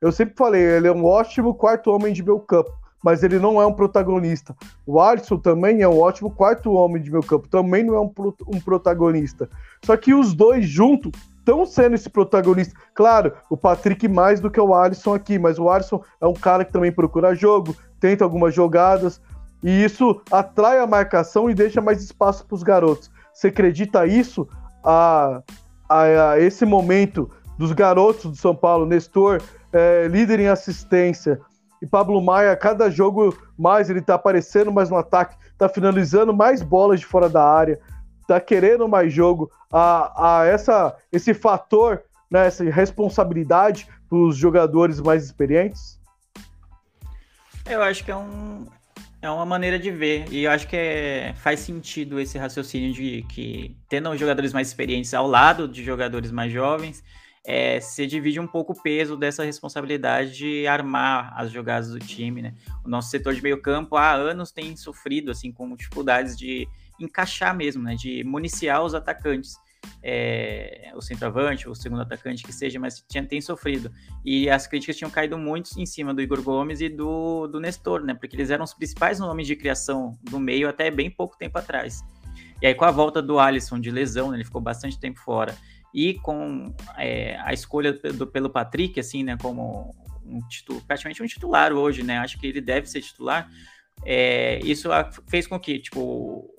eu sempre falei, ele é um ótimo quarto homem de meu campo mas ele não é um protagonista. O Alisson também é um ótimo quarto homem de meu campo, também não é um, um protagonista. Só que os dois juntos estão sendo esse protagonista. Claro, o Patrick mais do que o Alisson aqui, mas o Alisson é um cara que também procura jogo, tenta algumas jogadas, e isso atrai a marcação e deixa mais espaço para os garotos. Você acredita isso? A, a, a, esse momento dos garotos do São Paulo, Nestor, é, líder em assistência, e Pablo Maia, cada jogo mais ele tá aparecendo mais no ataque, tá finalizando mais bolas de fora da área, tá querendo mais jogo. A, a essa, esse fator, né, essa responsabilidade para os jogadores mais experientes? Eu acho que é um, é uma maneira de ver. E eu acho que é, faz sentido esse raciocínio de que, tendo jogadores mais experientes ao lado de jogadores mais jovens, é, se divide um pouco o peso dessa responsabilidade de armar as jogadas do time, né? O nosso setor de meio campo há anos tem sofrido, assim, com dificuldades de encaixar mesmo, né? De municiar os atacantes. É, o centroavante, o segundo atacante que seja, mas tinha, tem sofrido. E as críticas tinham caído muito em cima do Igor Gomes e do, do Nestor, né? Porque eles eram os principais nomes de criação do meio até bem pouco tempo atrás. E aí, com a volta do Alisson de lesão, né, ele ficou bastante tempo fora, e com é, a escolha do, pelo Patrick, assim, né, como um titular, praticamente um titular hoje, né, acho que ele deve ser titular, é, isso fez com que, tipo,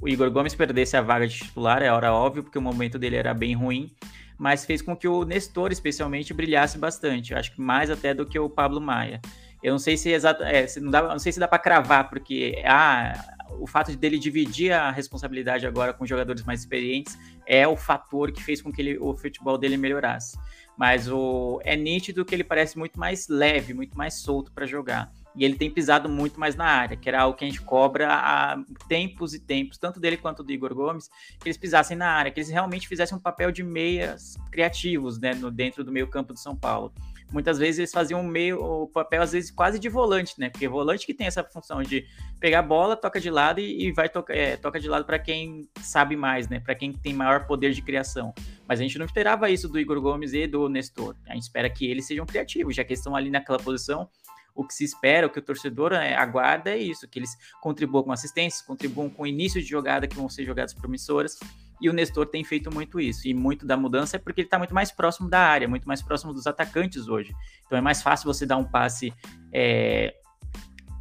o Igor Gomes perdesse a vaga de titular, é hora óbvio, porque o momento dele era bem ruim, mas fez com que o Nestor, especialmente, brilhasse bastante, acho que mais até do que o Pablo Maia. Eu não sei se exato, é, se não dá, não sei se dá para cravar, porque ah, o fato dele dividir a responsabilidade agora com jogadores mais experientes é o fator que fez com que ele, o futebol dele melhorasse. Mas o, é nítido que ele parece muito mais leve, muito mais solto para jogar. E ele tem pisado muito mais na área, que era algo que a gente cobra há tempos e tempos, tanto dele quanto do Igor Gomes, que eles pisassem na área, que eles realmente fizessem um papel de meias criativos né, no, dentro do meio campo de São Paulo muitas vezes eles faziam meio o papel às vezes quase de volante, né? Porque volante que tem essa função de pegar a bola, toca de lado e, e vai tocar, é, toca de lado para quem sabe mais, né? Para quem tem maior poder de criação. Mas a gente não esperava isso do Igor Gomes e do Nestor. A gente espera que eles sejam criativos, já que estão ali naquela posição. O que se espera, o que o torcedor é, aguarda é isso, que eles contribuam com assistências, contribuam com o início de jogada, que vão ser jogadas promissoras, e o Nestor tem feito muito isso. E muito da mudança é porque ele está muito mais próximo da área, muito mais próximo dos atacantes hoje. Então é mais fácil você dar um passe é,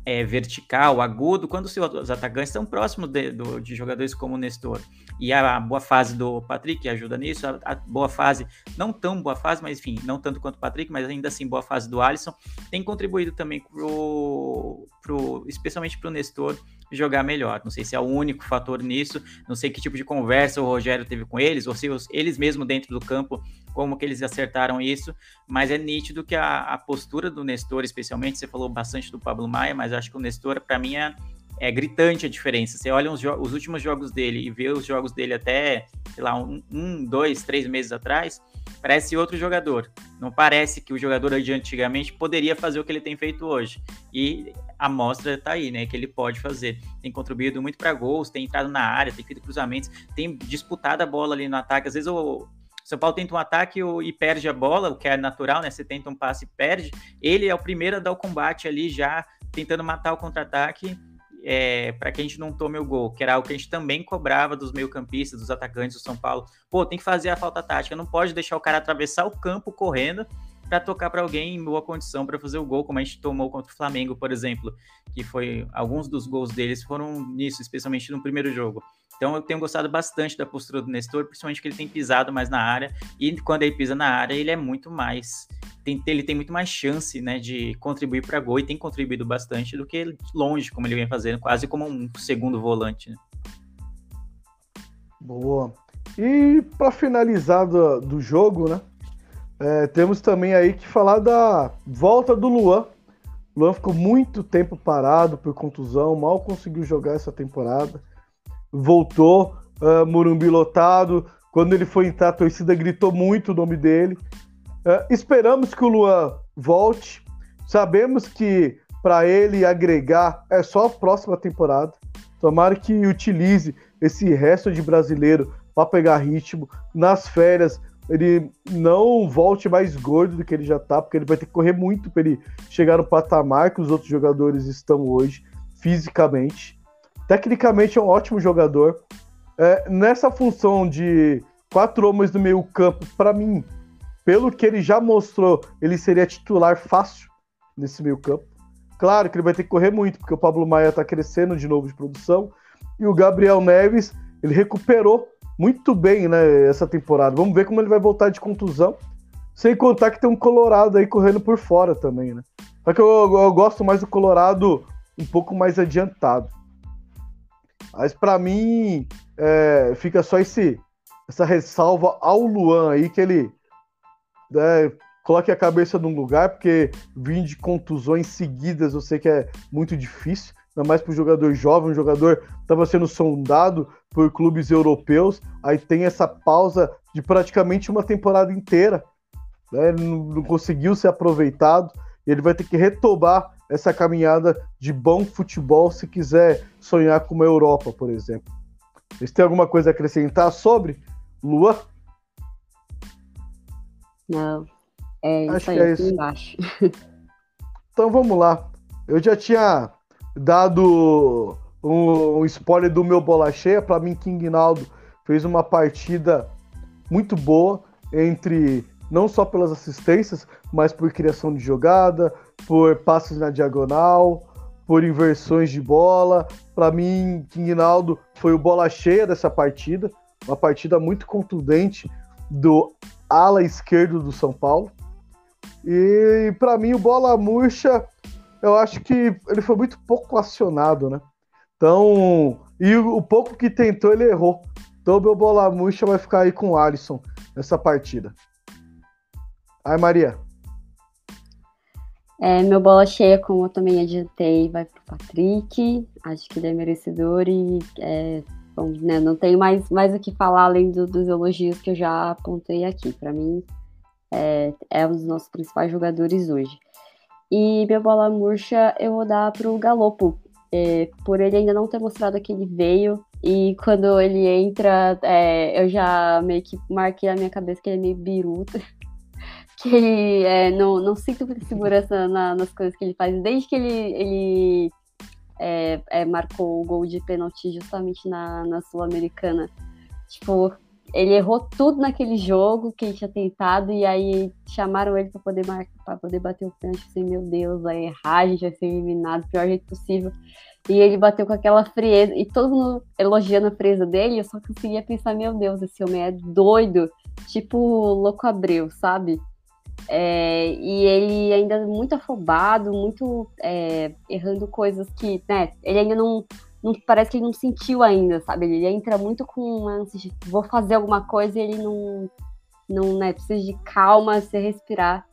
é, vertical, agudo, quando os atacantes estão próximos de, do, de jogadores como o Nestor. E a boa fase do Patrick ajuda nisso, a, a, boa fase, não tão boa fase, mas enfim, não tanto quanto o Patrick, mas ainda assim boa fase do Alisson, tem contribuído também pro, pro, especialmente para o Nestor jogar melhor. Não sei se é o único fator nisso, não sei que tipo de conversa o Rogério teve com eles, ou se os, eles mesmo dentro do campo, como que eles acertaram isso, mas é nítido que a, a postura do Nestor, especialmente, você falou bastante do Pablo Maia, mas acho que o Nestor, para mim, é, é gritante a diferença. Você olha os, os, últimos jogos dele e vê os jogos dele até, sei lá, um, um, dois, três meses atrás, parece outro jogador. Não parece que o jogador de antigamente poderia fazer o que ele tem feito hoje. E a mostra tá aí, né? Que ele pode fazer. Tem contribuído muito para gols, tem entrado na área, tem feito cruzamentos, tem disputado a bola ali no ataque. Às vezes o São Paulo tenta um ataque e perde a bola, o que é natural, né? Você tenta um passe e perde. Ele é o primeiro a dar o combate ali já, tentando matar o contra-ataque. É, para que a gente não tome o gol, que era algo que a gente também cobrava dos meio-campistas, dos atacantes do São Paulo. Pô, tem que fazer a falta tática, não pode deixar o cara atravessar o campo correndo para tocar para alguém em boa condição para fazer o gol, como a gente tomou contra o Flamengo, por exemplo, que foi alguns dos gols deles foram nisso, especialmente no primeiro jogo. Então eu tenho gostado bastante da postura do Nestor, principalmente que ele tem pisado mais na área e quando ele pisa na área, ele é muito mais tem, ele tem muito mais chance, né, de contribuir para gol e tem contribuído bastante do que longe, como ele vem fazendo, quase como um segundo volante. Né? Boa. E para finalizar do, do, jogo, né? É, temos também aí que falar da volta do Luan. O Luan ficou muito tempo parado por contusão, mal conseguiu jogar essa temporada. Voltou, uh, Murumbi lotado. Quando ele foi entrar, a torcida gritou muito o nome dele. Uh, esperamos que o Luan volte. Sabemos que para ele agregar é só a próxima temporada. Tomara que utilize esse resto de brasileiro para pegar ritmo. Nas férias, ele não volte mais gordo do que ele já está, porque ele vai ter que correr muito para ele chegar no patamar que os outros jogadores estão hoje, fisicamente. Tecnicamente é um ótimo jogador. É, nessa função de quatro homens no meio campo, para mim, pelo que ele já mostrou, ele seria titular fácil nesse meio campo. Claro que ele vai ter que correr muito, porque o Pablo Maia está crescendo de novo de produção. E o Gabriel Neves, ele recuperou muito bem né, essa temporada. Vamos ver como ele vai voltar de contusão. Sem contar que tem um Colorado aí correndo por fora também, né? Só que eu, eu gosto mais do Colorado um pouco mais adiantado. Mas para mim, é, fica só esse, essa ressalva ao Luan aí, que ele né, coloque a cabeça num lugar, porque vir de contusões seguidas eu sei que é muito difícil, ainda mais para um jogador jovem, um jogador estava sendo sondado por clubes europeus, aí tem essa pausa de praticamente uma temporada inteira, né, ele não, não conseguiu ser aproveitado, e ele vai ter que retomar essa caminhada de bom futebol se quiser sonhar com uma Europa, por exemplo. Vocês têm alguma coisa a acrescentar sobre Luan? Não. É isso Acho aí, que é isso. embaixo. Então vamos lá. Eu já tinha dado um, um spoiler do meu bola cheia. Para mim, King Naldo fez uma partida muito boa entre não só pelas assistências, mas por criação de jogada, por passes na diagonal, por inversões de bola. Para mim, King Naldo foi o bola cheia dessa partida, uma partida muito contundente do ala esquerdo do São Paulo. E para mim o bola murcha, eu acho que ele foi muito pouco acionado, né? Então, e o pouco que tentou ele errou. Então o meu bola murcha vai ficar aí com o Alisson nessa partida. Ai, Maria. É, meu bola cheia, como eu também adiantei, vai pro Patrick. Acho que ele é merecedor e é, bom, né, não tenho mais, mais o que falar além do, dos elogios que eu já apontei aqui. Para mim, é, é, um dos nossos principais jogadores hoje. E minha bola murcha eu vou dar pro Galopo, é, por ele ainda não ter mostrado que ele veio. E quando ele entra, é, eu já meio que marquei na minha cabeça que ele é meio biruta. que é, não, não sinto segurança na, nas coisas que ele faz. Desde que ele, ele é, é, marcou o gol de pênalti justamente na, na Sul-Americana. Tipo, ele errou tudo naquele jogo que ele tinha tentado, e aí chamaram ele para poder marcar, para poder bater o pênalti. Assim, meu Deus, vai errar, a gente vai ser eliminado, pior jeito possível. E ele bateu com aquela frieza, e todo mundo elogiando a frieza dele, eu só conseguia pensar, meu Deus, esse homem é doido, tipo louco Abreu, sabe? É, e ele ainda muito afobado, muito é, errando coisas que, né, ele ainda não, não, parece que ele não sentiu ainda, sabe? Ele entra muito com uma de vou fazer alguma coisa e ele não, não, né, precisa de calma, se respirar.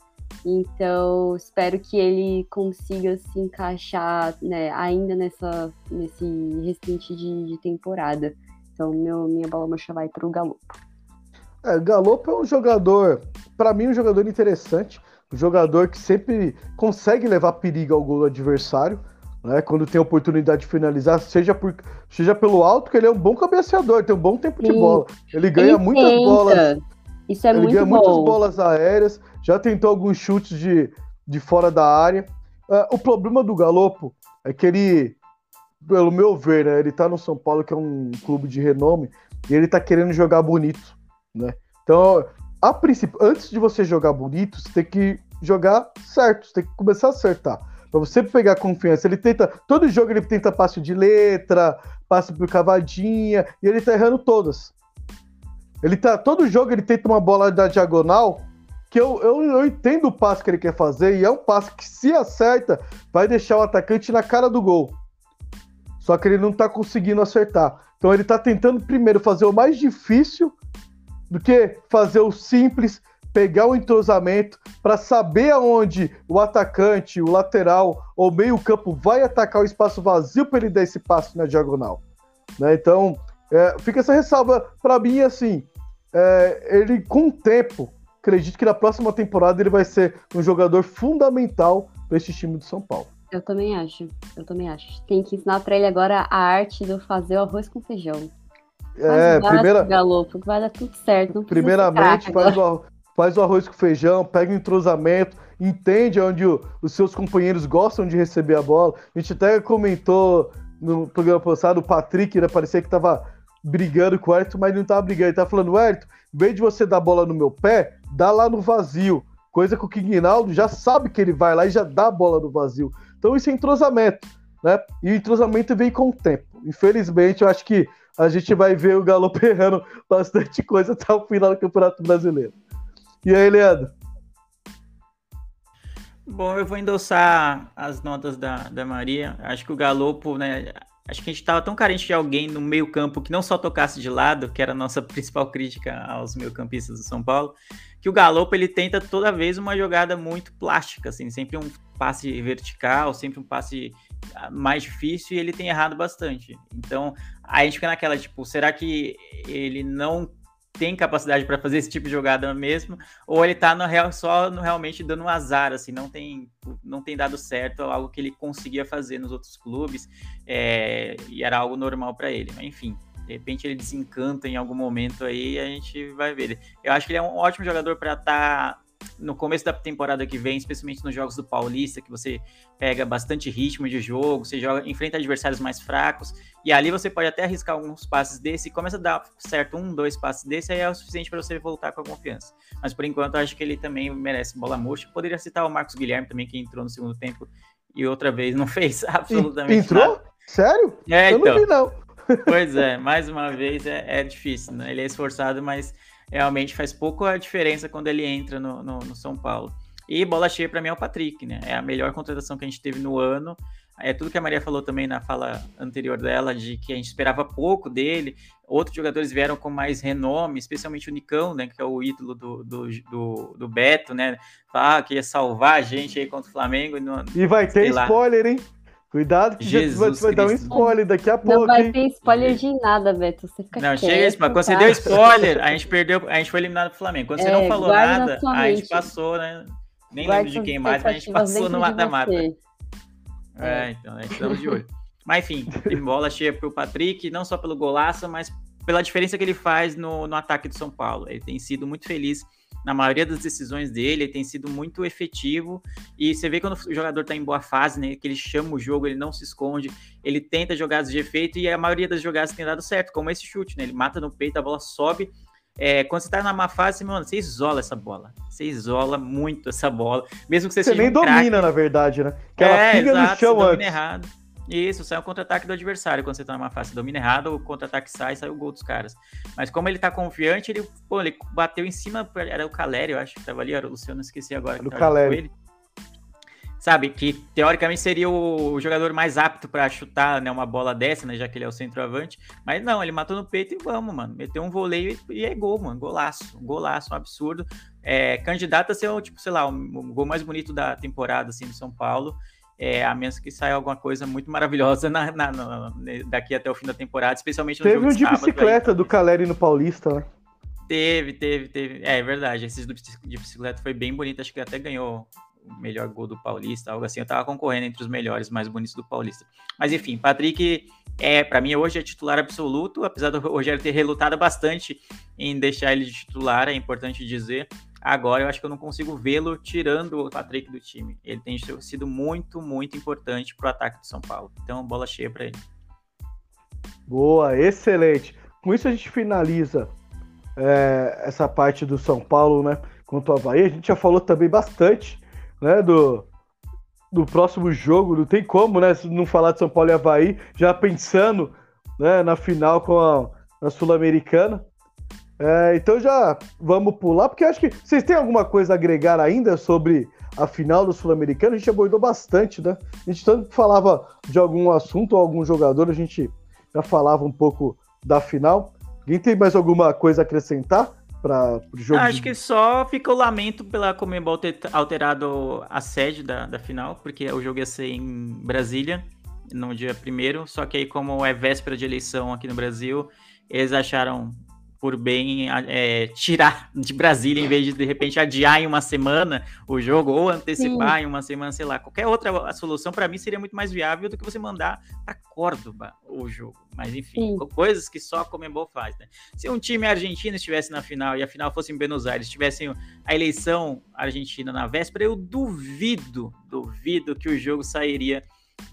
Então, espero que ele consiga se encaixar, né, ainda nessa, nesse restante de, de temporada. Então, meu, minha bola mancha vai para o Galo. É, Galopo é um jogador, para mim, um jogador interessante, um jogador que sempre consegue levar perigo ao gol do adversário, né? Quando tem oportunidade de finalizar, seja, por, seja pelo alto, que ele é um bom cabeceador, tem um bom tempo Sim. de bola. Ele ganha ele muitas tenta. bolas. Isso é ele muito ganha bom. muitas bolas aéreas, já tentou alguns chutes de, de fora da área. Uh, o problema do Galopo é que ele, pelo meu ver, né, ele tá no São Paulo, que é um clube de renome, e ele tá querendo jogar bonito né? Então, a princípio, antes de você jogar bonito, você tem que jogar certo, você tem que começar a acertar. Pra você pegar confiança, ele tenta. Todo jogo ele tenta passe de letra, passe por cavadinha, e ele tá errando todas. Ele tá. Todo jogo ele tenta uma bola da diagonal, que eu, eu, eu entendo o passe que ele quer fazer, e é um passe que, se acerta, vai deixar o atacante na cara do gol. Só que ele não tá conseguindo acertar. Então ele tá tentando primeiro fazer o mais difícil do que fazer o simples, pegar o entrosamento para saber aonde o atacante, o lateral ou meio-campo vai atacar o espaço vazio para ele dar esse passo na diagonal. Né? Então, é, fica essa ressalva para mim assim. É, ele, com o tempo, acredito que na próxima temporada ele vai ser um jogador fundamental para esse time do São Paulo. Eu também acho, eu também acho. Tem que ensinar para ele agora a arte do fazer o arroz com feijão. É, Faz primeira, galopo, que vai dar tudo certo. primeiramente faz o, faz o arroz com feijão, pega o entrosamento, entende onde o- os seus companheiros gostam de receber a bola. A gente até comentou no programa passado, o Patrick, né, parecia que tava brigando com o Ayrton, mas não tava brigando, ele tava falando, Ayrton, em vez de você dar a bola no meu pé, dá lá no vazio. Coisa que o Quignaldo já sabe que ele vai lá e já dá a bola no vazio. Então isso é entrosamento, né? E o entrosamento vem com o tempo. Infelizmente, eu acho que a gente vai ver o Galo errando bastante coisa até o final do Campeonato Brasileiro. E aí, Leandro? Bom, eu vou endossar as notas da, da Maria. Acho que o Galopo, né? Acho que a gente estava tão carente de alguém no meio-campo que não só tocasse de lado, que era a nossa principal crítica aos meio-campistas do São Paulo, que o Galopo ele tenta toda vez uma jogada muito plástica, assim, sempre um passe vertical, sempre um passe ah, mais difícil e ele tem errado bastante. Então, a gente fica naquela, tipo, será que ele não tem capacidade para fazer esse tipo de jogada mesmo, ou ele tá no real, só no, realmente dando um azar, assim, não tem, não tem dado certo, algo que ele conseguia fazer nos outros clubes, é, e era algo normal para ele. Mas, enfim, de repente ele desencanta em algum momento aí e a gente vai ver. Eu acho que ele é um ótimo jogador para estar tá no começo da temporada que vem, especialmente nos jogos do Paulista, que você pega bastante ritmo de jogo, você joga, enfrenta adversários mais fracos, e ali você pode até arriscar alguns passes desse, e começa a dar certo um, dois passes desse, aí é o suficiente para você voltar com a confiança. Mas por enquanto, eu acho que ele também merece bola murcha. Poderia citar o Marcos Guilherme também, que entrou no segundo tempo e outra vez não fez absolutamente Entrou? nada. Sério? É, Eu então. não vi, não. Pois é, mais uma vez é, é difícil, né? Ele é esforçado, mas realmente faz pouco a diferença quando ele entra no, no, no São Paulo. E bola cheia para mim é o Patrick, né? É a melhor contratação que a gente teve no ano. É tudo que a Maria falou também na fala anterior dela, de que a gente esperava pouco dele. Outros jogadores vieram com mais renome, especialmente o Nicão, né? Que é o ídolo do, do, do, do Beto, né? Falar que ia salvar a gente aí contra o Flamengo. E, E vai ter lá. spoiler, hein? Cuidado que Jesus vai, vai dar um spoiler daqui a Não pouco, vai hein? ter spoiler de nada, Beto. Você fica Não, quieto, chega mas quando você deu spoiler, a gente perdeu, a gente foi eliminado do Flamengo. Quando você É, não falou guarda na nada, a gente passou, né? Nem Guarde lembro de quem mais, mas a gente passou no mata-mata. você. É, então, a gente estamos de olho. Mas enfim, tem bola cheia pro Patrick, não só pelo golaço, mas pela diferença que ele faz no, no ataque do São Paulo. Ele tem sido muito feliz na maioria das decisões dele, ele tem sido muito efetivo. E você vê quando o jogador tá em boa fase, né? Que ele chama o jogo, ele não se esconde, ele tenta jogadas de efeito e a maioria das jogadas tem dado certo, como esse chute, né? Ele mata no peito, a bola sobe. É, quando você tá na má fase, mano, você isola essa bola. Você isola muito essa bola. Mesmo que você, Você seja nem um craque. domina, na verdade, né? Que ela É, no exato, chão você domina antes. errado. Isso, sai um contra-ataque do adversário quando você tá numa fase. Domina errado, o contra-ataque sai sai o gol dos caras. Mas como ele tá confiante, ele, pô, ele bateu em cima, era o Caleri, eu acho que tava ali, era o Luciano, esqueci agora. Era o Caleri. Sabe, que teoricamente seria o jogador mais apto pra chutar né, uma bola dessa, né? Já que ele é o centroavante. Mas não, ele matou no peito e vamos, mano. Meteu um voleio e é gol, mano. Golaço. Golaço, um absurdo. É, candidato a ser, o, tipo, sei lá, o, o gol mais bonito da temporada, assim, do São Paulo. É, a menos que saia alguma coisa muito maravilhosa na- na- na- daqui até o fim da temporada, especialmente no Teve jogo um de de sábado, aí. bicicleta do Caleri no Paulista, né? Teve, teve, teve. É, é verdade. Esse de bicicleta foi bem bonito. Acho que até ganhou o melhor gol do Paulista, algo assim. Eu tava concorrendo entre os melhores, mais bonitos do Paulista. Mas enfim, Patrick é, para mim, hoje é titular absoluto, apesar do Rogério ter relutado bastante em deixar ele de titular, é importante dizer. Agora eu acho que eu não consigo vê-lo tirando o Patrick do time. Ele tem sido muito, muito importante pro ataque do São Paulo. Então, bola cheia para ele. Boa, excelente. Com isso a gente finaliza é, essa parte do São Paulo, né? Contra o Havaí. A gente já falou também bastante né, do, do próximo jogo. Não tem como, né, não falar de São Paulo e Havaí, já pensando né, na final com a, a Sul-Americana. É, então já vamos pular, porque acho que vocês têm alguma coisa a agregar ainda sobre a final do Sul-Americano? A gente abordou bastante, né? A gente tanto falava de algum assunto ou algum jogador, a gente já falava um pouco da final. Alguém tem mais alguma coisa a acrescentar para o jogo? Acho de... que só fica o lamento pela Comembol ter alterado a sede da, da final, porque o jogo ia ser em Brasília no dia primeiro, só que aí como é véspera de eleição aqui no Brasil, eles acharam por bem é, tirar de Brasília em vez de de repente adiar em uma semana o jogo ou antecipar Sim. em uma semana, sei lá, qualquer outra solução para mim seria muito mais viável do que você mandar para Córdoba o jogo. Mas enfim, Sim. coisas que só a Comembol faz, né? Se um time argentino estivesse na final e a final fosse em Buenos Aires, tivessem a eleição argentina na véspera, eu duvido, duvido que o jogo sairia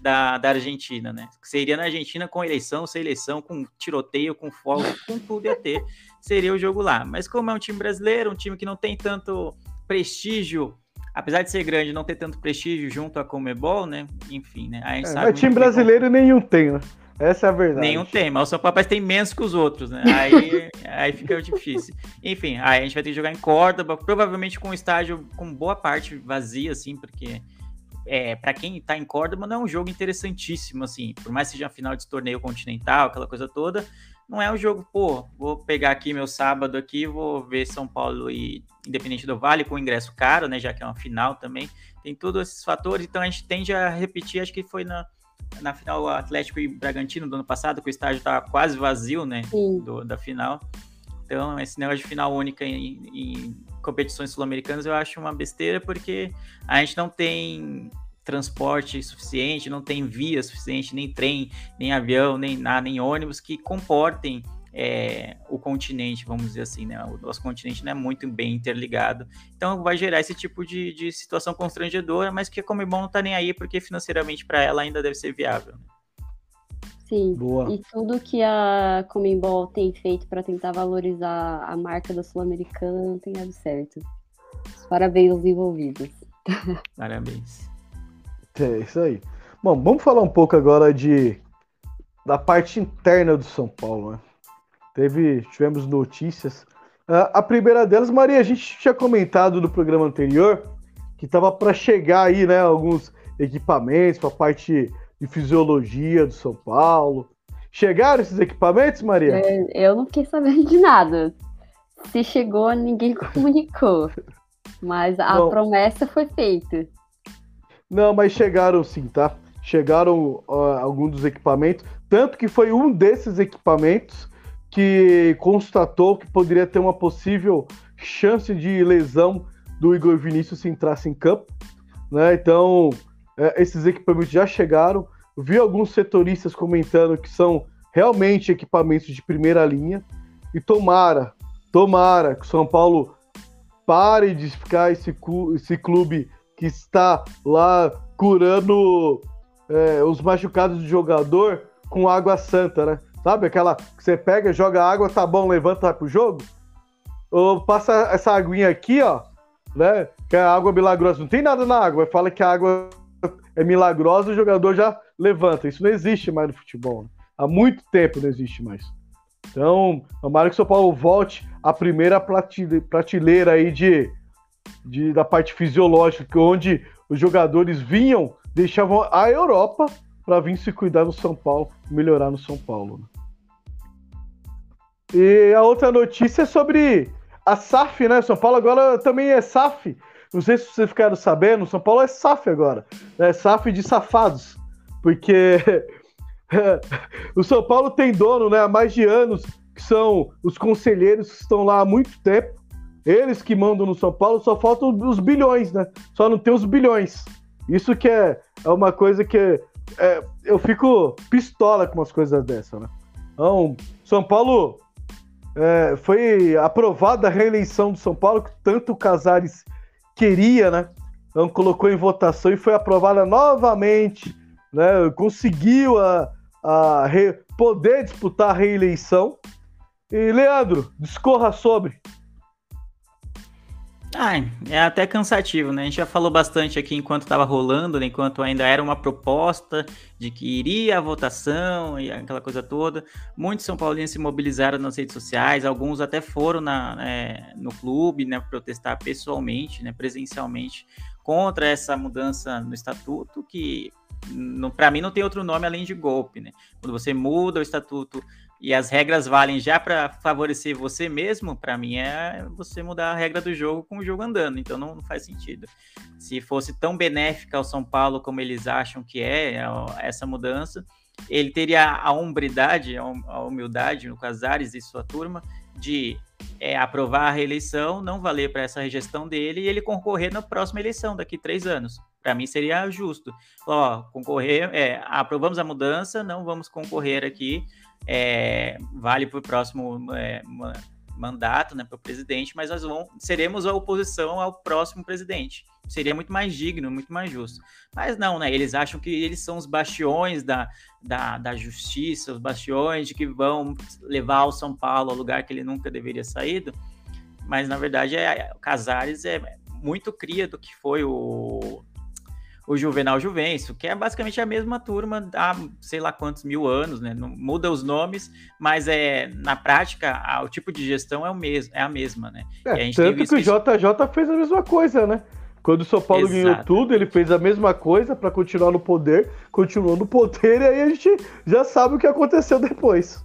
da, da Argentina, né? Seria na Argentina com eleição, sem eleição, com tiroteio, com fogo, com tudo ia ter, seria o jogo lá. Mas como é um time brasileiro, um time que não tem tanto prestígio, apesar de ser grande, não ter tanto prestígio junto à Comebol, né? Enfim, né? A gente é, sabe mas time brasileiro como... nenhum tem, né? Essa é a verdade. Nenhum tem, mas o São Paulo tem menos que os outros, né? Aí, aí fica difícil. Enfim, aí a gente vai ter que jogar em Córdoba, provavelmente com um estádio com boa parte vazia, assim, porque é, para quem tá em Córdoba, não é um jogo interessantíssimo, assim. Por mais que seja uma final de torneio continental, aquela coisa toda, não é um jogo, pô, vou pegar aqui meu sábado aqui, vou ver São Paulo e Independente do Vale com ingresso caro, né? Já que é uma final também. Tem todos esses fatores, então a gente tende a repetir, acho que foi na, na final Atlético e Bragantino do ano passado, que o estádio tava quase vazio, né? Do, da final. Então, esse negócio de final única em, em competições sul-americanas eu acho uma besteira, porque a gente não tem transporte suficiente, não tem via suficiente, nem trem, nem avião, nem nada, nem ônibus que comportem é, o continente, vamos dizer assim, né? O nosso continente não é muito bem interligado. Então vai gerar esse tipo de, de situação constrangedora, mas que a Comebol não tá nem aí, porque financeiramente para ela ainda deve ser viável. Né? Sim. Boa. E tudo que a Comembol tem feito para tentar valorizar a marca da Sul-Americana tem dado certo. Parabéns aos envolvidos. Parabéns. É isso aí. Bom, vamos falar um pouco agora de da parte interna do São Paulo, né? Teve, tivemos notícias. Uh, a primeira delas, Maria, a gente tinha comentado no programa anterior que estava para chegar aí, né, alguns equipamentos para a parte de fisiologia do São Paulo. Chegaram esses equipamentos, Maria? É, eu não fiquei sabendo de nada. Se chegou, ninguém comunicou. Mas a não. promessa foi feita. Não, mas chegaram sim, tá? Chegaram uh, alguns dos equipamentos. Tanto que foi um desses equipamentos que constatou que poderia ter uma possível chance de lesão do Igor Vinícius se entrasse em campo. Né? Então, esses equipamentos já chegaram. Vi alguns setoristas comentando que são realmente equipamentos de primeira linha. E tomara, tomara que o São Paulo pare de ficar esse, clube que está lá curando é, os machucados do jogador com água santa, né? Sabe aquela que você pega, joga água, tá bom, levanta, vai pro jogo? Ou passa essa aguinha aqui, ó, né? Que é água milagrosa. Não tem nada na água, fala que a água é milagrosa, o jogador já levanta. Isso não existe mais no futebol. Né? Há muito tempo não existe mais. Então, tomara que o São Paulo volte à primeira prateleira aí de, de, da parte fisiológica, onde os jogadores vinham, deixavam a Europa para vir se cuidar no São Paulo, melhorar no São Paulo. Né? E a outra notícia é sobre a SAF, né? São Paulo agora também é SAF. Não sei se vocês ficaram sabendo, São Paulo é SAF agora. É SAF de safados. Porque o São Paulo tem dono né, há mais de anos, que são os conselheiros que estão lá há muito tempo. Eles que mandam no São Paulo, só faltam os bilhões, né? Só não tem os bilhões. Isso que é, é uma coisa que é, eu fico pistola com umas coisas dessa, né? Então, São Paulo é, foi aprovada a reeleição do São Paulo, que tanto o Casares queria, né? Então colocou em votação e foi aprovada novamente, né? Conseguiu a, a re, poder disputar a reeleição. E Leandro, discorra sobre. Ah, é até cansativo, né? A gente já falou bastante aqui enquanto estava rolando, né? enquanto ainda era uma proposta de que iria a votação e aquela coisa toda. Muitos São Paulinos se mobilizaram nas redes sociais, alguns até foram na, é, no clube, né? Protestar pessoalmente, né? Presencialmente contra essa mudança no estatuto, que para mim não tem outro nome além de golpe, né? Quando você muda o estatuto e as regras valem já para favorecer você mesmo, para mim é você mudar a regra do jogo com o jogo andando, então não, não, faz sentido. Se fosse tão benéfica ao São Paulo como eles acham que é essa mudança, ele teria a hombridade, a humildade no Casares e sua turma de é, aprovar a reeleição, não valer para essa regestão dele e ele concorrer na próxima eleição, daqui três anos. Para mim seria justo. Ó, concorrer, é, aprovamos a mudança, não vamos concorrer aqui é, vale para o próximo é, mandato, né, para o presidente, mas nós vamos, seremos a oposição ao próximo presidente. Seria muito mais digno, muito mais justo. Mas não, né? Eles acham que eles são os bastiões da, da, da justiça, os bastiões de que vão levar o São Paulo ao lugar que ele nunca deveria saído. Mas na verdade, é, Casares é muito cria do que foi o o Juvenal Juvencio, que é basicamente a mesma turma há sei lá quantos mil anos, né? Não muda os nomes, mas é na prática a, o tipo de gestão é o mesmo, é a mesma, né? É, tanto que o JJ fez a mesma coisa, né? Quando o São Paulo Exato. ganhou tudo, ele fez a mesma coisa para continuar no poder, continuou no poder, e aí a gente já sabe o que aconteceu depois.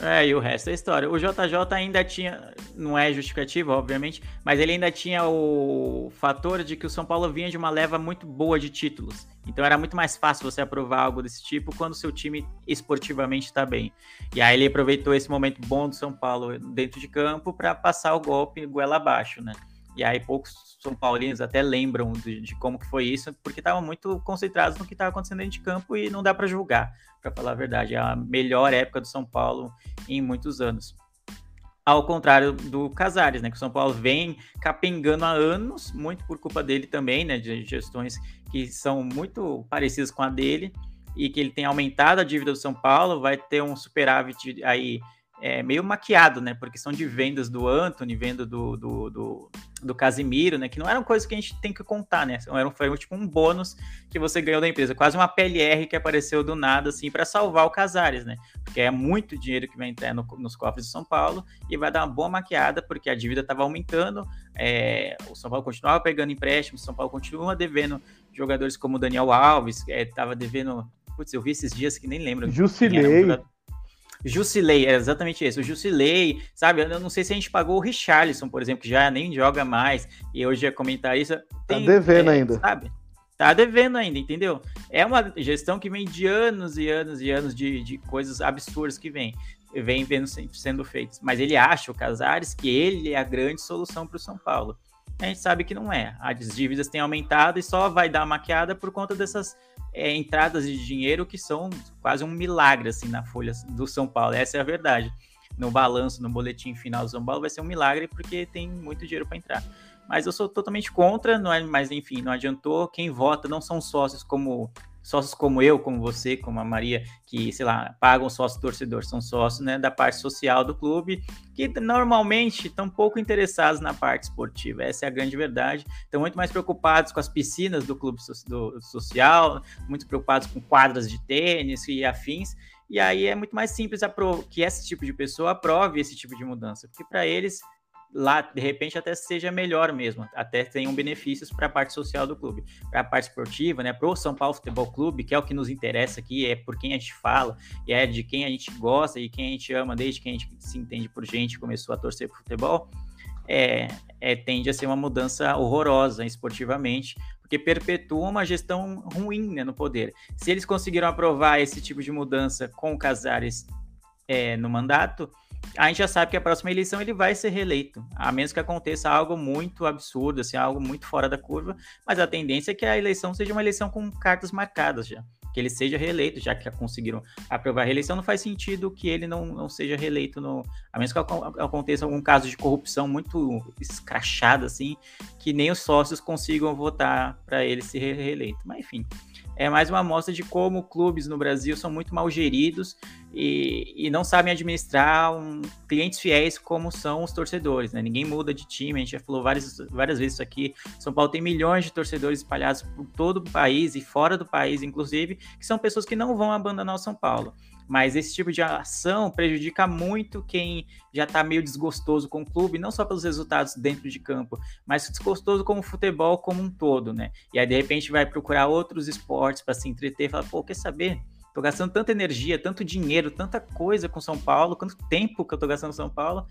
É, e o resto é história. O JJ ainda tinha, não é justificativo, obviamente, mas ele ainda tinha o fator de que o São Paulo vinha de uma leva muito boa de títulos. Então era muito mais fácil você aprovar algo desse tipo quando seu time esportivamente está bem. E aí ele aproveitou esse momento bom do São Paulo dentro de campo para passar o golpe goela abaixo, né? E aí poucos São Paulinos até lembram de, de como que foi isso, porque estavam muito concentrados no que estava acontecendo dentro de campo e não dá para julgar, para falar a verdade. É a melhor época do São Paulo em muitos anos. Ao contrário do Casares, né? Que o São Paulo vem capengando há anos, muito por culpa dele também, né? De gestões que são muito parecidas com a dele, e que ele tem aumentado a dívida do São Paulo, vai ter um superávit aí é, meio maquiado, né? Porque são de vendas do Anthony, venda do, do, do, do Casimiro, né? Que não eram coisas que a gente tem que contar, né? Era, foi tipo um bônus que você ganhou da empresa, quase uma PLR que apareceu do nada, assim, para salvar o Casares, né? Porque é muito dinheiro que vai entrar no, nos cofres de São Paulo e vai dar uma boa maquiada, porque a dívida estava aumentando, é, o São Paulo continuava pegando empréstimos, o São Paulo continua devendo jogadores como o Daniel Alves, estava é, devendo. Putz, eu vi esses dias que nem lembro. Jusilei. Jusilei, é exatamente isso. O Jusilei, sabe? Eu não sei se a gente pagou o Richarlison, por exemplo, que já nem joga mais, e hoje é comentarista. Tem, tá devendo é, ainda. Sabe? Tá devendo ainda, entendeu? É uma gestão que vem de anos e anos e anos de, de coisas absurdas que vem, vem vendo, sendo feitas. Mas ele acha, o Casares, que ele é a grande solução para o São Paulo. A gente sabe que não é. As dívidas têm aumentado e só vai dar maquiada por conta dessas é, entradas de dinheiro que são quase um milagre assim na folha do São Paulo. Essa é a verdade. No balanço, no boletim final do São Paulo vai ser um milagre porque tem muito dinheiro para entrar. Mas eu sou totalmente contra, não é, mas enfim, não adiantou. Quem vota não são sócios como sócios como eu, como você, como a Maria, que, sei lá, pagam sócio torcedor, são sócios né, da parte social do clube, que normalmente estão pouco interessados na parte esportiva. Essa é a grande verdade. Estão muito mais preocupados com as piscinas do clube so do social, muito preocupados com quadras de tênis e afins. E aí é muito mais simples que esse tipo de pessoa aprove esse tipo de mudança, porque para eles lá, de repente, até seja melhor mesmo, até tenham benefícios para a parte social do clube, para a parte esportiva, né, para o São Paulo Futebol Clube, que é o que nos interessa aqui, é por quem a gente fala, e é de quem a gente gosta e quem a gente ama desde que a gente se entende por gente, começou a torcer por futebol, é, é, tende a ser uma mudança horrorosa esportivamente, porque perpetua uma gestão ruim né, no poder. Se eles conseguiram aprovar esse tipo de mudança com o Casares é, no mandato, a gente já sabe que a próxima eleição ele vai ser reeleito, a menos que aconteça algo muito absurdo, assim, algo muito fora da curva, mas a tendência é que a eleição seja uma eleição com cartas marcadas já, que ele seja reeleito, já que conseguiram aprovar a reeleição, não faz sentido que ele não, não seja reeleito, no, a menos que aconteça algum caso de corrupção muito escrachado, assim, que nem os sócios consigam votar para ele ser reeleito. Mas enfim, é mais uma amostra de como clubes no Brasil são muito mal geridos e, e não sabem administrar um, clientes fiéis como são os torcedores, né? Ninguém muda de time, a gente já falou várias, várias vezes isso aqui. São Paulo tem milhões de torcedores espalhados por todo o país e fora do país, inclusive, que são pessoas que não vão abandonar o São Paulo. Mas esse tipo de ação prejudica muito quem já está meio desgostoso com o clube, não só pelos resultados dentro de campo, mas desgostoso com o futebol como um todo, né? E aí, de repente, vai procurar outros esportes para se entreter e falar, pô, quer saber? Tô gastando tanta energia, tanto dinheiro, tanta coisa com São Paulo, quanto tempo que eu tô gastando com São Paulo,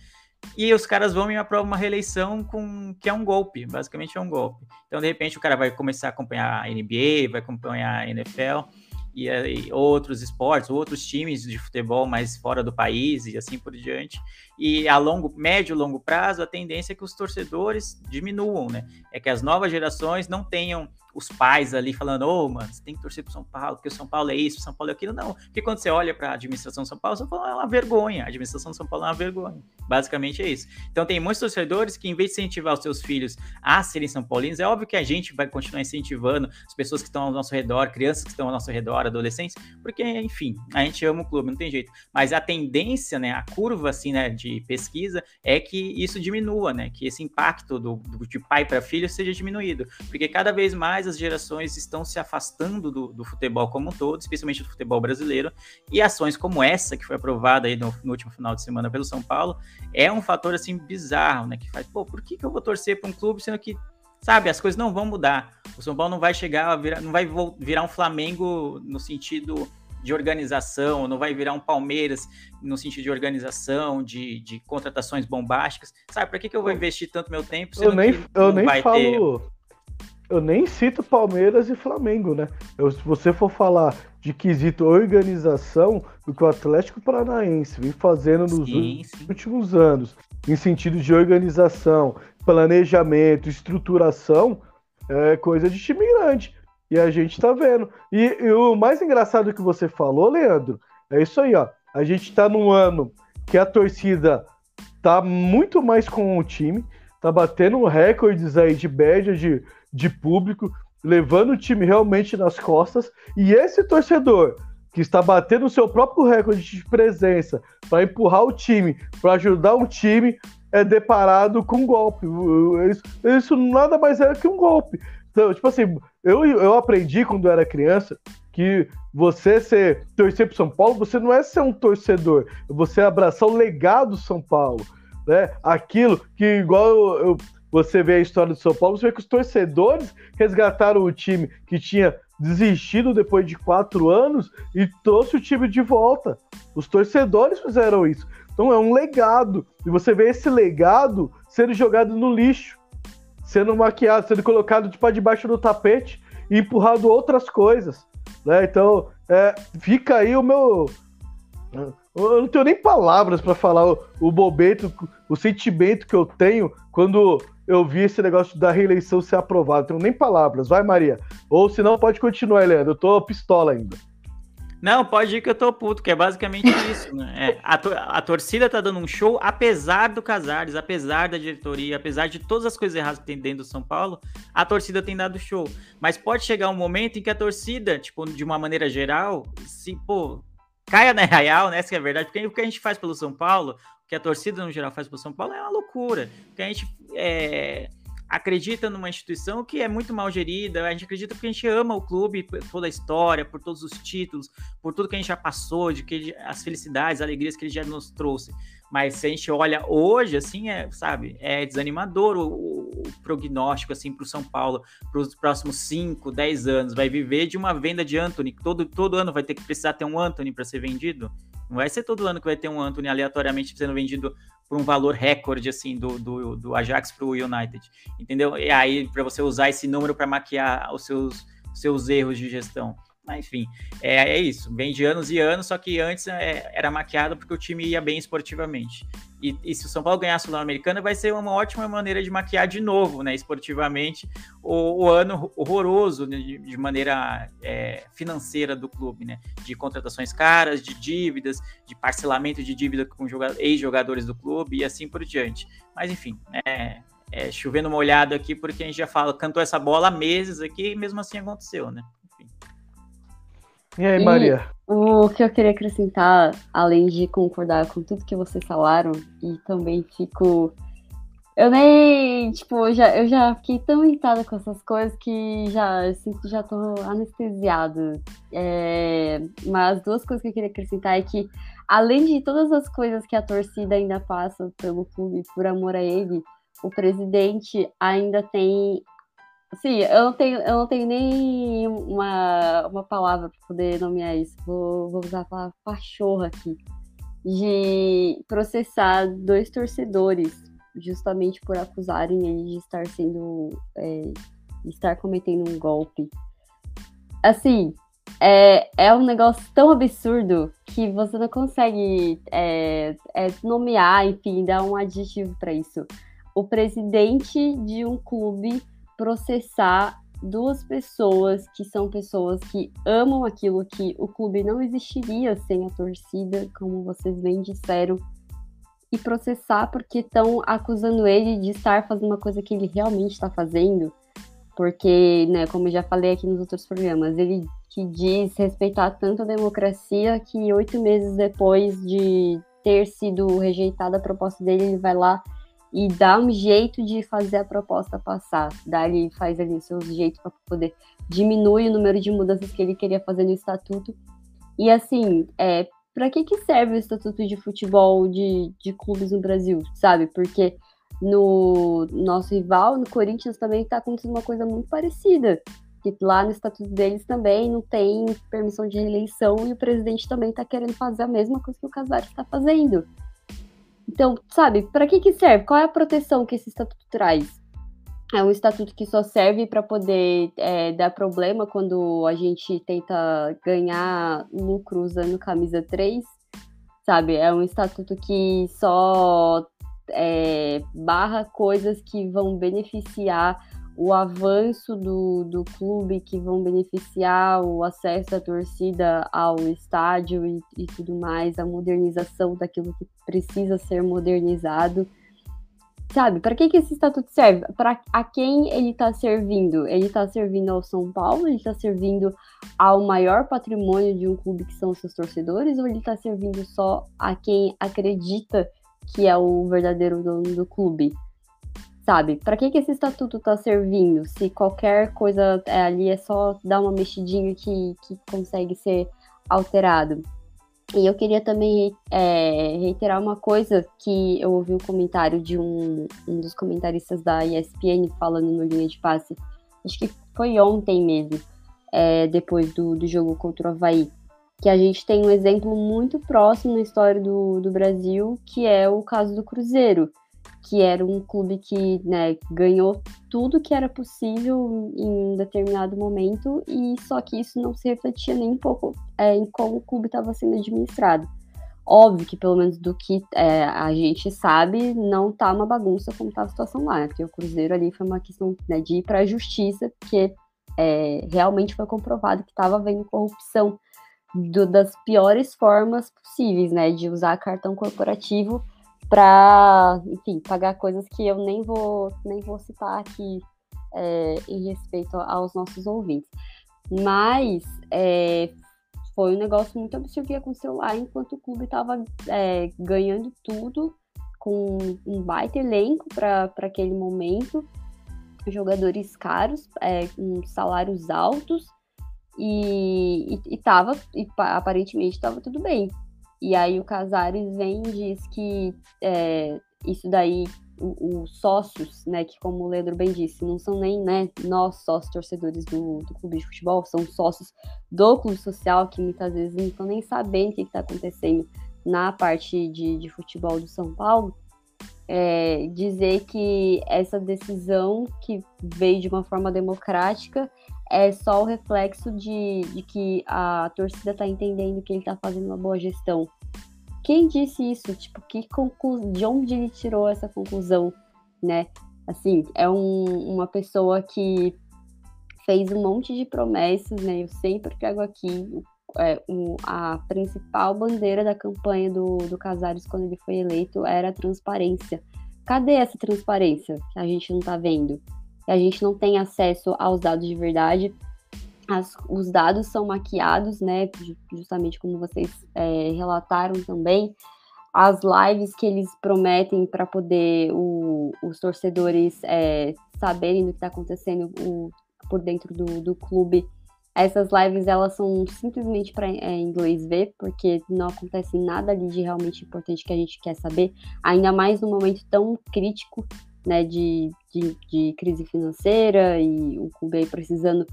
e os caras vão e aprovam uma reeleição com que é um golpe, basicamente é um golpe. Então, de repente, o cara vai começar a acompanhar a NBA, vai acompanhar a NFL, e, e, outros esportes, outros times de futebol mais fora do país e assim por diante. E a longo, médio, longo prazo, a tendência é que os torcedores diminuam, né? É que as novas gerações não tenham os pais ali falando, ô, oh, mano, você tem que torcer pro São Paulo, porque o São Paulo é isso, o São Paulo é aquilo. Não, porque quando você olha para a administração de São Paulo, São Paulo é uma vergonha. A administração de São Paulo é uma vergonha. Basicamente é isso. Então tem muitos torcedores que, em vez de incentivar os seus filhos a serem São Paulinos, é óbvio que a gente vai continuar incentivando as pessoas que estão ao nosso redor, crianças que estão ao nosso redor, adolescentes, porque, enfim, a gente ama o clube, não tem jeito. Mas a tendência, né, a curva, assim, né, de pesquisa é que isso diminua, né, que esse impacto do, do de pai para filho seja diminuído, porque cada vez mais as gerações estão se afastando do, do, futebol como um todo, especialmente do futebol brasileiro, e ações como essa, que foi aprovada aí no, no, último final de semana pelo São Paulo, é um fator assim bizarro, né? Que faz, pô, por que, que eu vou torcer para um clube sendo que, sabe, as coisas não vão mudar? O São Paulo não vai chegar virar, não vai virar um Flamengo no sentido de organização, não vai virar um Palmeiras no sentido de organização, de, de contratações bombásticas. Sabe, para que, que eu vou investir tanto meu tempo? Eu nem, eu nem falo. Ter eu nem cito Palmeiras e Flamengo, né? Eu, se você for falar de quesito organização, o que o Atlético Paranaense vem fazendo nos sim, sim. últimos anos, em sentido de organização, planejamento, estruturação, é coisa de time grande. E a gente tá vendo. E, e o mais engraçado que você falou, Leandro, é isso aí, ó. A gente tá num ano que a torcida tá muito mais com o time, tá batendo recordes aí de média de de público, levando o time realmente nas costas. E esse torcedor que está batendo o seu próprio recorde de presença para empurrar o time, para ajudar o time, é deparado com um golpe. Isso, isso, nada mais é que um golpe. Então, tipo assim, eu, eu aprendi quando eu era criança que você ser torcer para São Paulo, você não é ser um torcedor, você é abraçar o legado São Paulo, né? Aquilo que igual eu, eu você vê a história do São Paulo, você vê que os torcedores resgataram o time que tinha desistido depois de quatro anos e trouxe o time de volta. Os torcedores fizeram isso. Então é um legado. E você vê esse legado sendo jogado no lixo, sendo maquiado, sendo colocado de para debaixo do tapete e empurrado outras coisas. Né? Então é, fica aí o meu. Eu não tenho nem palavras para falar o, o bobeto, o sentimento que eu tenho quando eu vi esse negócio da reeleição ser aprovado. Tenho nem palavras. Vai, Maria. Ou se não, pode continuar, Leandro. Eu tô pistola ainda. Não, pode ir que eu tô puto, que é basicamente isso, né? É, a, to a, torcida tá dando um show, apesar do Casares, apesar da diretoria, apesar de todas as coisas erradas que tem dentro do São Paulo, a torcida tem dado show. Mas pode chegar um momento em que a torcida, tipo, de uma maneira geral, se, pô, caia na real, né? Se é verdade, porque o que a gente faz pelo São Paulo que a torcida no geral faz para o São Paulo é uma loucura. Porque a gente é, acredita numa instituição que é muito mal gerida, a gente acredita porque a gente ama o clube, por toda a história, por todos os títulos, por tudo que a gente já passou, de que ele, as felicidades, as alegrias que ele já nos trouxe. Mas se a gente olha hoje, assim, é, sabe, é desanimador o, o, o prognóstico, assim, para o São Paulo, para os próximos 5, 10 anos. Vai viver de uma venda de Anthony, todo, todo ano vai ter que precisar ter um Anthony para ser vendido. Não vai ser todo ano que vai ter um Anthony aleatoriamente sendo vendido por um valor recorde assim do, do, do Ajax para o United, entendeu? E aí para você usar esse número para maquiar os seus, seus erros de gestão. Mas, enfim, é, é isso. Vem de anos e anos, só que antes é, era maquiado porque o time ia bem esportivamente. E, e se o São Paulo ganhar a Sul-Americana, vai ser uma ótima maneira de maquiar de novo, né, esportivamente, o, o ano horroroso né, de, de, maneira é, financeira do clube, né? De contratações caras, de dívidas, de parcelamento de dívida com ex-jogadores do clube e assim por diante. Mas, enfim, é, é chovendo molhado aqui, porque a gente já fala, cantou essa bola há meses aqui e mesmo assim aconteceu, né? E aí, Maria? O que eu queria acrescentar, além de concordar com tudo que vocês falaram, e também fico. Eu nem. Tipo, eu já, eu já fiquei tão irritada com essas coisas que já sinto que já tô anestesiada. É, mas duas coisas que eu queria acrescentar é que, além de todas as coisas que a torcida ainda passa pelo clube por amor a ele, o presidente ainda tem Sim, eu não tenho, eu não tenho nem uma, uma palavra para poder nomear isso. Vou, vou usar a palavra pachorra aqui. De processar dois torcedores, justamente por acusarem ele de estar sendo. é, estar cometendo um golpe. Assim, é, é um negócio tão absurdo que você não consegue é, é, nomear, enfim, dar um adjetivo para isso. O presidente de um clube processar duas pessoas que são pessoas que amam aquilo que o clube não existiria sem a torcida, como vocês bem disseram, e processar porque estão acusando ele de estar fazendo uma coisa que ele realmente está fazendo, porque, né, como eu já falei aqui nos outros programas, ele que diz respeitar tanto a democracia que oito meses depois de ter sido rejeitada a proposta dele, ele vai lá e dá um jeito de fazer a proposta passar. Daí faz ali o seu jeito para poder diminuir o número de mudanças que ele queria fazer no estatuto. E assim, é, para que, que serve o estatuto de futebol de, de clubes no Brasil, sabe? Porque no nosso rival, no Corinthians, também está acontecendo uma coisa muito parecida. Que lá no estatuto deles também não tem permissão de reeleição e o presidente também está querendo fazer a mesma coisa que o Casares está fazendo. Então, sabe, para que que serve? Qual é a proteção que esse estatuto traz? É um estatuto que só serve para poder é, dar problema quando a gente tenta ganhar lucro usando camisa 3, sabe? É um estatuto que só é, barra coisas que vão beneficiar o avanço do, do clube, que vão beneficiar o acesso da torcida ao estádio e, e tudo mais, a modernização daquilo que precisa ser modernizado. Sabe, para que, que esse estatuto serve? Para a quem ele está servindo? Ele está servindo ao São Paulo? Ele está servindo ao maior patrimônio de um clube que são seus torcedores? Ou ele está servindo só a quem acredita que é o verdadeiro dono do clube? Sabe, para que, que esse estatuto está servindo? Se qualquer coisa é, ali é só dar uma mexidinha que, que consegue ser alterado. E eu queria também é, reiterar uma coisa que eu ouvi um comentário de um, um dos comentaristas da ESPN falando no linha de passe, acho que foi ontem mesmo, é, depois do, do jogo contra o Havaí, que a gente tem um exemplo muito próximo na história do, do Brasil, que é o caso do Cruzeiro, que era um clube que né, ganhou tudo que era possível em um determinado momento, e só que isso não se refletia nem um pouco é, em como o clube estava sendo administrado. Óbvio que, pelo menos do que é, a gente sabe, não tá uma bagunça como tá a situação lá, né? porque o Cruzeiro ali foi uma questão né, de ir para a justiça, porque é, realmente foi comprovado que estava havendo corrupção do, das piores formas possíveis, né, de usar cartão corporativo para, enfim, pagar coisas que eu nem vou, nem vou citar aqui é, em respeito aos nossos ouvintes. Mas é, foi um negócio muito absurdo que aconteceu lá enquanto o clube estava é, ganhando tudo, com um baita elenco para aquele momento, jogadores caros, é, com salários altos, e, e, e, e aparentemente estava tudo bem. E aí o Casares vem e diz que é, isso daí, os sócios, né, que como o Leandro bem disse, não são nem né, nós sócios torcedores do, do clube de futebol, são sócios do clube social que muitas vezes não estão nem sabendo o que está acontecendo na parte de, de futebol do São Paulo. É, dizer que essa decisão que veio de uma forma democrática é só o reflexo de, de que a torcida está entendendo que ele está fazendo uma boa gestão. Quem disse isso? Tipo, que de onde ele tirou essa conclusão, né? Assim, é um, uma pessoa que fez um monte de promessas, né? Eu sempre trago aqui é, a principal bandeira da campanha do, do Casares quando ele foi eleito era a transparência. Cadê essa transparência que a gente não tá vendo? a gente não tem acesso aos dados de verdade. as, os dados são maquiados, né? Justamente como vocês é, relataram também. As lives que eles prometem para poder o, os torcedores é, saberem do que está acontecendo o, por dentro do, do clube. Essas lives elas são simplesmente para é, inglês ver, porque não acontece nada ali de realmente importante que a gente quer saber, ainda mais num momento tão crítico, né, de, de, de crise financeira e o clube aí precisando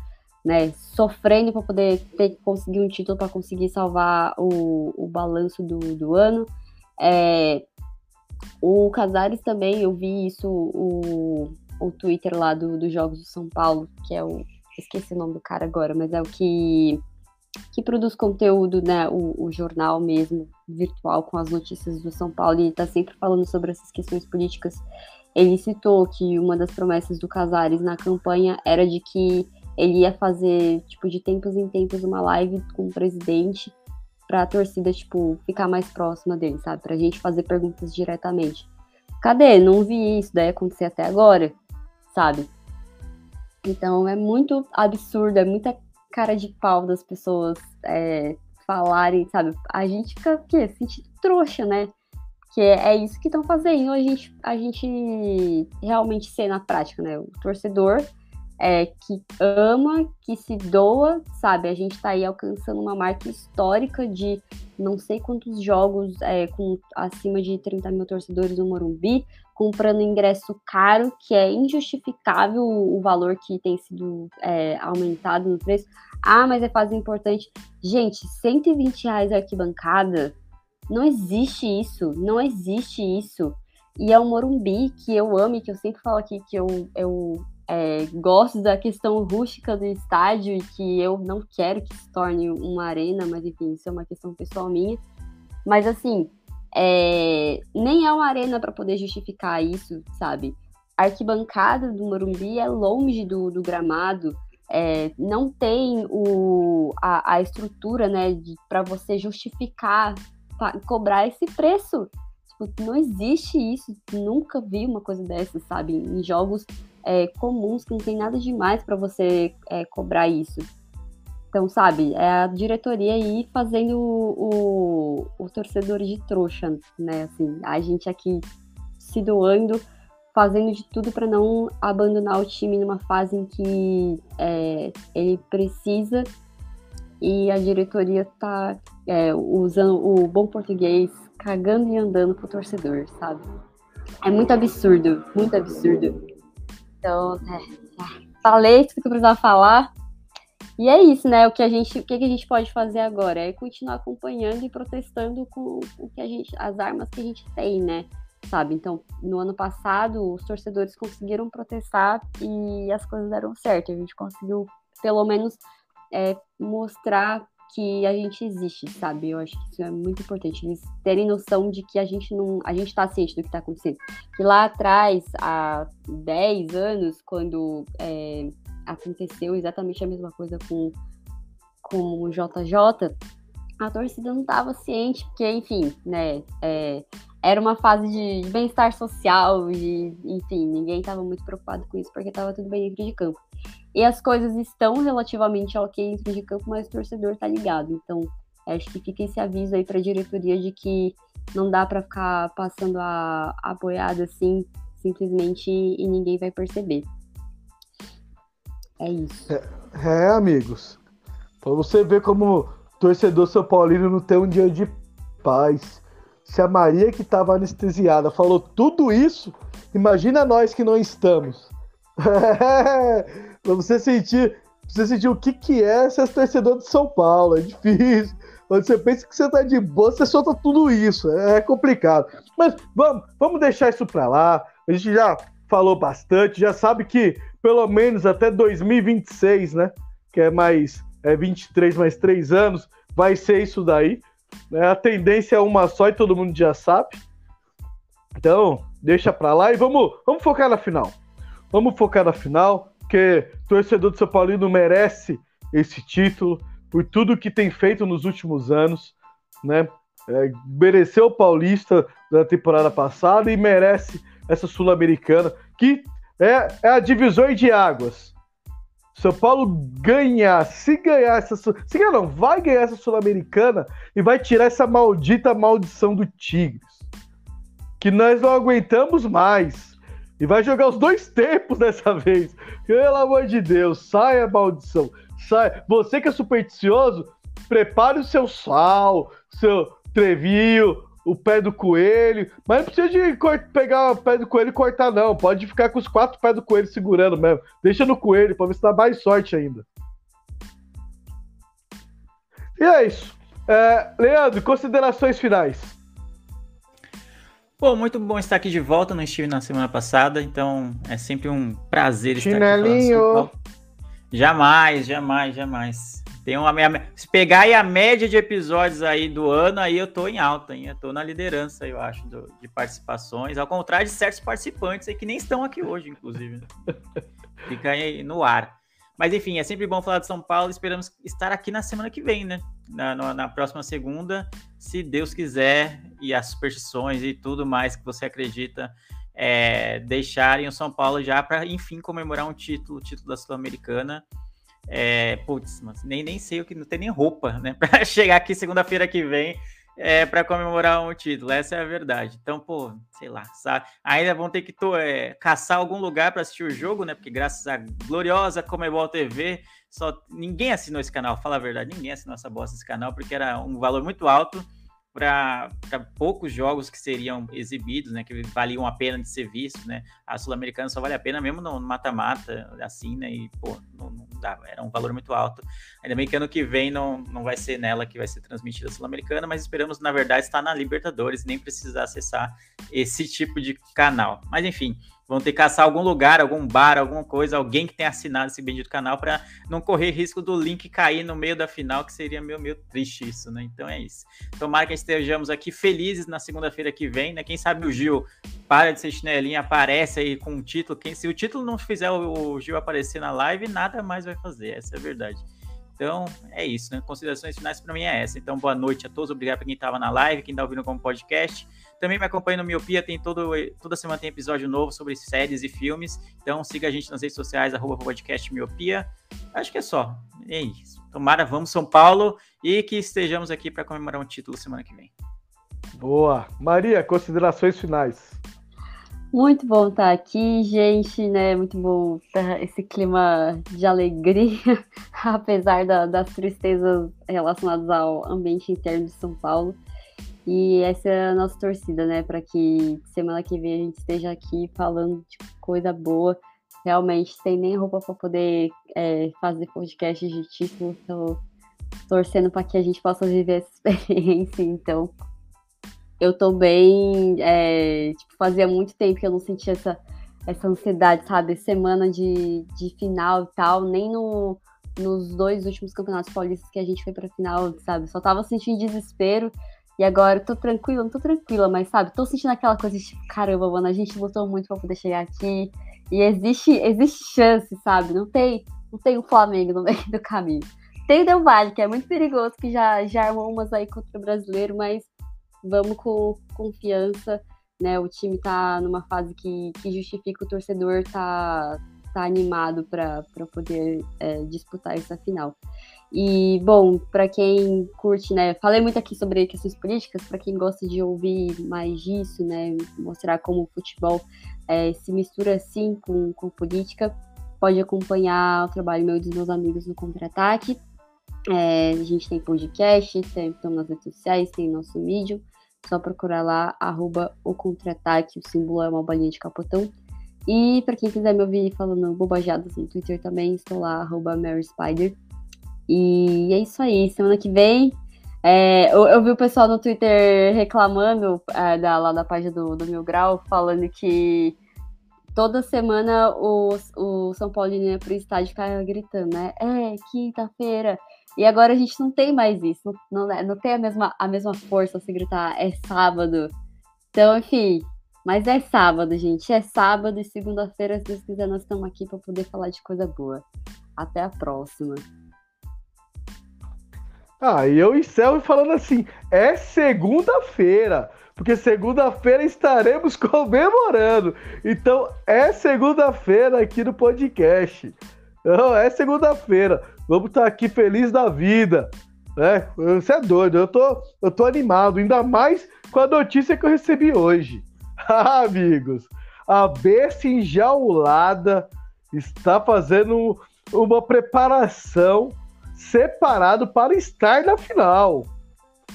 né, sofrendo para poder ter que conseguir um título para conseguir salvar o, o balanço do, do ano. É, o Casares também, eu vi isso, o, o Twitter lá do, dos Jogos do São Paulo, que é o. Esqueci o nome do cara agora, mas é o que, que produz conteúdo, né? O, o jornal mesmo, virtual, com as notícias do São Paulo, e está sempre falando sobre essas questões políticas. Ele citou que uma das promessas do Casares na campanha era de que ele ia fazer, tipo, de tempos em tempos uma live com o presidente pra torcida, tipo, ficar mais próxima dele, sabe? Pra gente fazer perguntas diretamente. Cadê? Não vi isso daí acontecer até agora, sabe? Então é muito absurdo, é muita cara de pau das pessoas é, falarem, sabe? A gente fica o quê? Sentindo trouxa, né? Que é, é isso que estão fazendo a gente, a gente realmente ser na prática, né? O torcedor é, que ama, que se doa, sabe? A gente está aí alcançando uma marca histórica de não sei quantos jogos é, com acima de 30 mil torcedores no Morumbi, comprando ingresso caro, que é injustificável o, valor que tem sido é, aumentado no preço. Ah, mas é quase importante. Gente, 120 reais arquibancada, não existe isso, não existe isso. E é o Morumbi que eu amo e que eu sempre falo aqui que eu, eu é, gosto da questão rústica do estádio e que eu não quero que se torne uma arena, mas enfim, isso é uma questão pessoal minha. Mas assim, é, nem é uma arena para poder justificar isso, sabe? A arquibancada do Morumbi é longe do, do gramado, é, não tem o, a, a estrutura né, para você justificar, pra cobrar esse preço. Tipo, não existe isso, nunca vi uma coisa dessa, sabe? Em jogos é, comuns que não tem nada demais para você é, cobrar isso. Então, sabe, é a diretoria aí fazendo o, o, o torcedor de trouxa, né? Assim, a gente aqui se doando, fazendo de tudo para não abandonar o time numa fase em que é, ele precisa e a diretoria tá é, usando o bom português, cagando e andando pro torcedor, sabe? É muito absurdo, muito absurdo. Então, é, falei tudo que eu precisava falar. E é isso, né? O que a gente, o que a gente pode fazer agora é continuar acompanhando e protestando com o que a gente, as armas que a gente tem, né? Sabe? Então, no ano passado, os torcedores conseguiram protestar e as coisas deram certo. A gente conseguiu, pelo menos, é, mostrar que a gente existe, sabe? Eu acho que isso é muito importante. Eles terem noção de que a gente não. A gente tá ciente do que tá acontecendo. Que lá atrás, há 10 anos, quando é, aconteceu exatamente a mesma coisa com, com o JJ, a torcida não estava ciente, porque, enfim, né? É, era uma fase de bem-estar social, de, enfim, ninguém estava muito preocupado com isso, porque estava tudo bem dentro de campo. E as coisas estão relativamente ok dentro de campo, mas o torcedor tá ligado. Então, acho que fica esse aviso aí para a diretoria de que não dá para ficar passando a, a boiada assim, simplesmente, e ninguém vai perceber. É isso. É, é amigos. Pra você ver como torcedor São Paulino não tem um dia de paz. Se a Maria que estava anestesiada falou tudo isso, imagina nós que não estamos. pra você sentir, pra você sentir o que, que é ser torcedor de São Paulo. É difícil. Quando você pensa que você tá de boa, você solta tudo isso. É complicado. Mas vamos, vamos deixar isso pra lá. A gente já falou bastante, já sabe que pelo menos até 2026, né? Que é mais é 23 mais 3 anos, vai ser isso daí. Né? A tendência é uma só e todo mundo já sabe. Então, deixa pra lá e vamos, vamos focar na final. Vamos focar na final, porque o torcedor do São Paulino merece esse título por tudo que tem feito nos últimos anos, né? É, mereceu o Paulista da temporada passada e merece essa Sul-Americana, que é, é a divisão de águas. São Paulo ganhar, se ganhar essa. Se ganhar, não, vai ganhar essa Sul-Americana e vai tirar essa maldita maldição do Tigres. Que nós não aguentamos mais. E vai jogar os dois tempos dessa vez. Pelo amor de Deus, saia maldição. Sai. Você que é supersticioso, prepare o seu sal, seu trevio, o pé do coelho. Mas não precisa de pegar o pé do coelho e cortar, não. Pode ficar com os quatro pés do coelho segurando mesmo. Deixa no coelho, pra ver se dá mais sorte ainda. E é isso. É, Leandro, considerações finais. Pô, muito bom estar aqui de volta. Não estive na semana passada, então é sempre um prazer estar Chinelinho. aqui. Jamais, jamais, jamais. Tem uma se pegar aí a média de episódios aí do ano, aí eu tô em alta, hein? Eu tô na liderança, eu acho, do, de participações, ao contrário de certos participantes aí que nem estão aqui hoje, inclusive. Né? Fica aí no ar. Mas enfim, é sempre bom falar de São Paulo. Esperamos estar aqui na semana que vem, né? Na, na, na próxima segunda, se Deus quiser, e as superstições e tudo mais que você acredita é, deixarem o São Paulo já para, enfim, comemorar um título, o título da Sul-Americana. É, putz, mas nem, nem sei o que, não tem nem roupa, né? Para chegar aqui segunda-feira que vem é, para comemorar um título, essa é a verdade. Então, pô, sei lá, sabe? ainda vão ter que tô, é, caçar algum lugar para assistir o jogo, né? Porque graças à gloriosa Comebol TV, só ninguém assinou esse canal, fala a verdade, ninguém assinou essa bosta desse canal, porque era um valor muito alto para poucos jogos que seriam exibidos, né, que valiam a pena de ser visto, né? A Sul-Americana só vale a pena mesmo no mata-mata, assim, né? E, pô, não, não dá, era um valor muito alto. Ainda bem que ano que vem não, não vai ser nela que vai ser transmitida a Sul-Americana, mas esperamos, na verdade, estar na Libertadores, nem precisar acessar esse tipo de canal. Mas, enfim, vão ter que caçar algum lugar, algum bar, alguma coisa, alguém que tenha assinado esse bendito canal para não correr risco do link cair no meio da final, que seria meio, meio triste isso, né? Então é isso. Tomara que estejamos aqui felizes na segunda-feira que vem, né? Quem sabe o Gil para de ser chinelinha, aparece aí com o título. Quem, se o título não fizer o, o Gil aparecer na live, nada mais vai fazer, essa é a verdade. Então, é isso, né? Considerações finais para mim é essa. Então, boa noite a todos. Obrigado para quem estava na live, quem está ouvindo como podcast. Também me acompanha no Miopia, tem todo, toda semana tem episódio novo sobre séries e filmes. Então, siga a gente nas redes sociais, arroba podcast Miopia. Acho que é só. É isso. Tomara, vamos São Paulo e que estejamos aqui para comemorar um título semana que vem. Boa. Maria, considerações finais. Muito bom estar aqui, gente, né? Muito bom esse clima de alegria, apesar da, das tristezas relacionadas ao ambiente interno de São Paulo. E essa é a nossa torcida, né? Para que semana que vem a gente esteja aqui falando de coisa boa. Realmente, sem nem roupa para poder é, fazer podcast de título. Tô torcendo para que a gente possa viver essa experiência. Então, eu tô bem. É, tipo, fazia muito tempo que eu não sentia essa, essa ansiedade, sabe? Semana de, de final e tal, nem no, nos dois últimos campeonatos paulistas que a gente foi pra final, sabe? Só tava sentindo desespero. E agora eu tô tranquila, não tô tranquila, mas sabe, tô sentindo aquela coisa de tipo, caramba, mano, a gente lutou muito pra poder chegar aqui. E existe, existe chance, sabe? Não tem, não tem o Flamengo no meio do caminho. Tem o Del Valle, que é muito perigoso, que já, já armou umas aí contra o brasileiro, mas vamos com confiança, né? O time tá numa fase que, que justifica o torcedor tá, tá animado para poder é, disputar essa final. E, bom, para quem curte, né, falei muito aqui sobre questões políticas, para quem gosta de ouvir mais disso, né, mostrar como o futebol é, se mistura assim com, com política, pode acompanhar o trabalho meu e dos meus amigos no Contra-Ataque. É, a gente tem podcast, tem, estamos nas redes sociais, tem nosso Medium. Só procurar lá, arroba o contra-ataque, o símbolo é uma bolinha de capotão. E para quem quiser me ouvir falando bobajadas no Twitter também, estou lá, arroba Mary Spider. E é isso aí, semana que vem. É, eu, eu, vi o pessoal no Twitter reclamando é, da, lá da página do, do Mil Grau, falando que toda semana o, o São Paulo ia pro estádio ficar gritando, né? É, quinta-feira, e agora a gente não tem mais isso, não, não, né, não tem a mesma, a mesma força se gritar é sábado. Então, enfim, mas é sábado, gente. É sábado e segunda-feira, se Deus quiser, nós estamos aqui para poder falar de coisa boa. Até a próxima. Ah, e eu e Céu falando assim, é segunda-feira, porque segunda-feira estaremos comemorando. Então, é segunda-feira aqui no podcast. Não, é segunda-feira. Vamos estar aqui feliz da vida. É, você é doido. Eu tô, eu tô animado, ainda mais com a notícia que eu recebi hoje. Ah, amigos, a besta enjaulada está fazendo uma preparação separado para estar na final.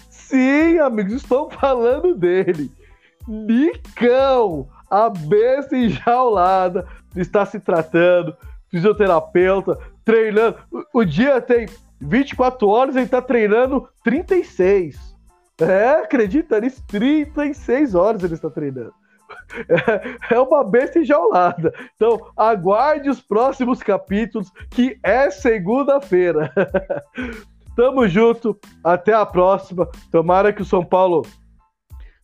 Sim, amigos, estou falando dele. Nicão, a besta enjaulada, está se tratando, fisioterapeuta, treinando. O dia tem 24 horas, ele está treinando 36. É, acredita nisso? 36 horas ele está treinando. É, é uma besta enjaulada. Então, aguarde os próximos capítulos, que é segunda-feira. Tamo junto, até a próxima. Tomara que o São Paulo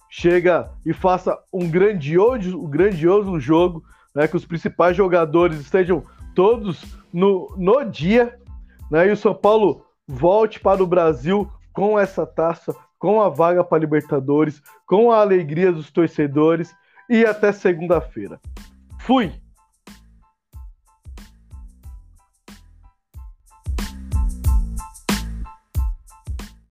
chega e faça um grandioso, um grandioso jogo, né, que os principais jogadores estejam todos no, no dia, né, e o São Paulo volte para o Brasil com essa taça, com a vaga para Libertadores, com a alegria dos torcedores e até segunda-feira. Fui!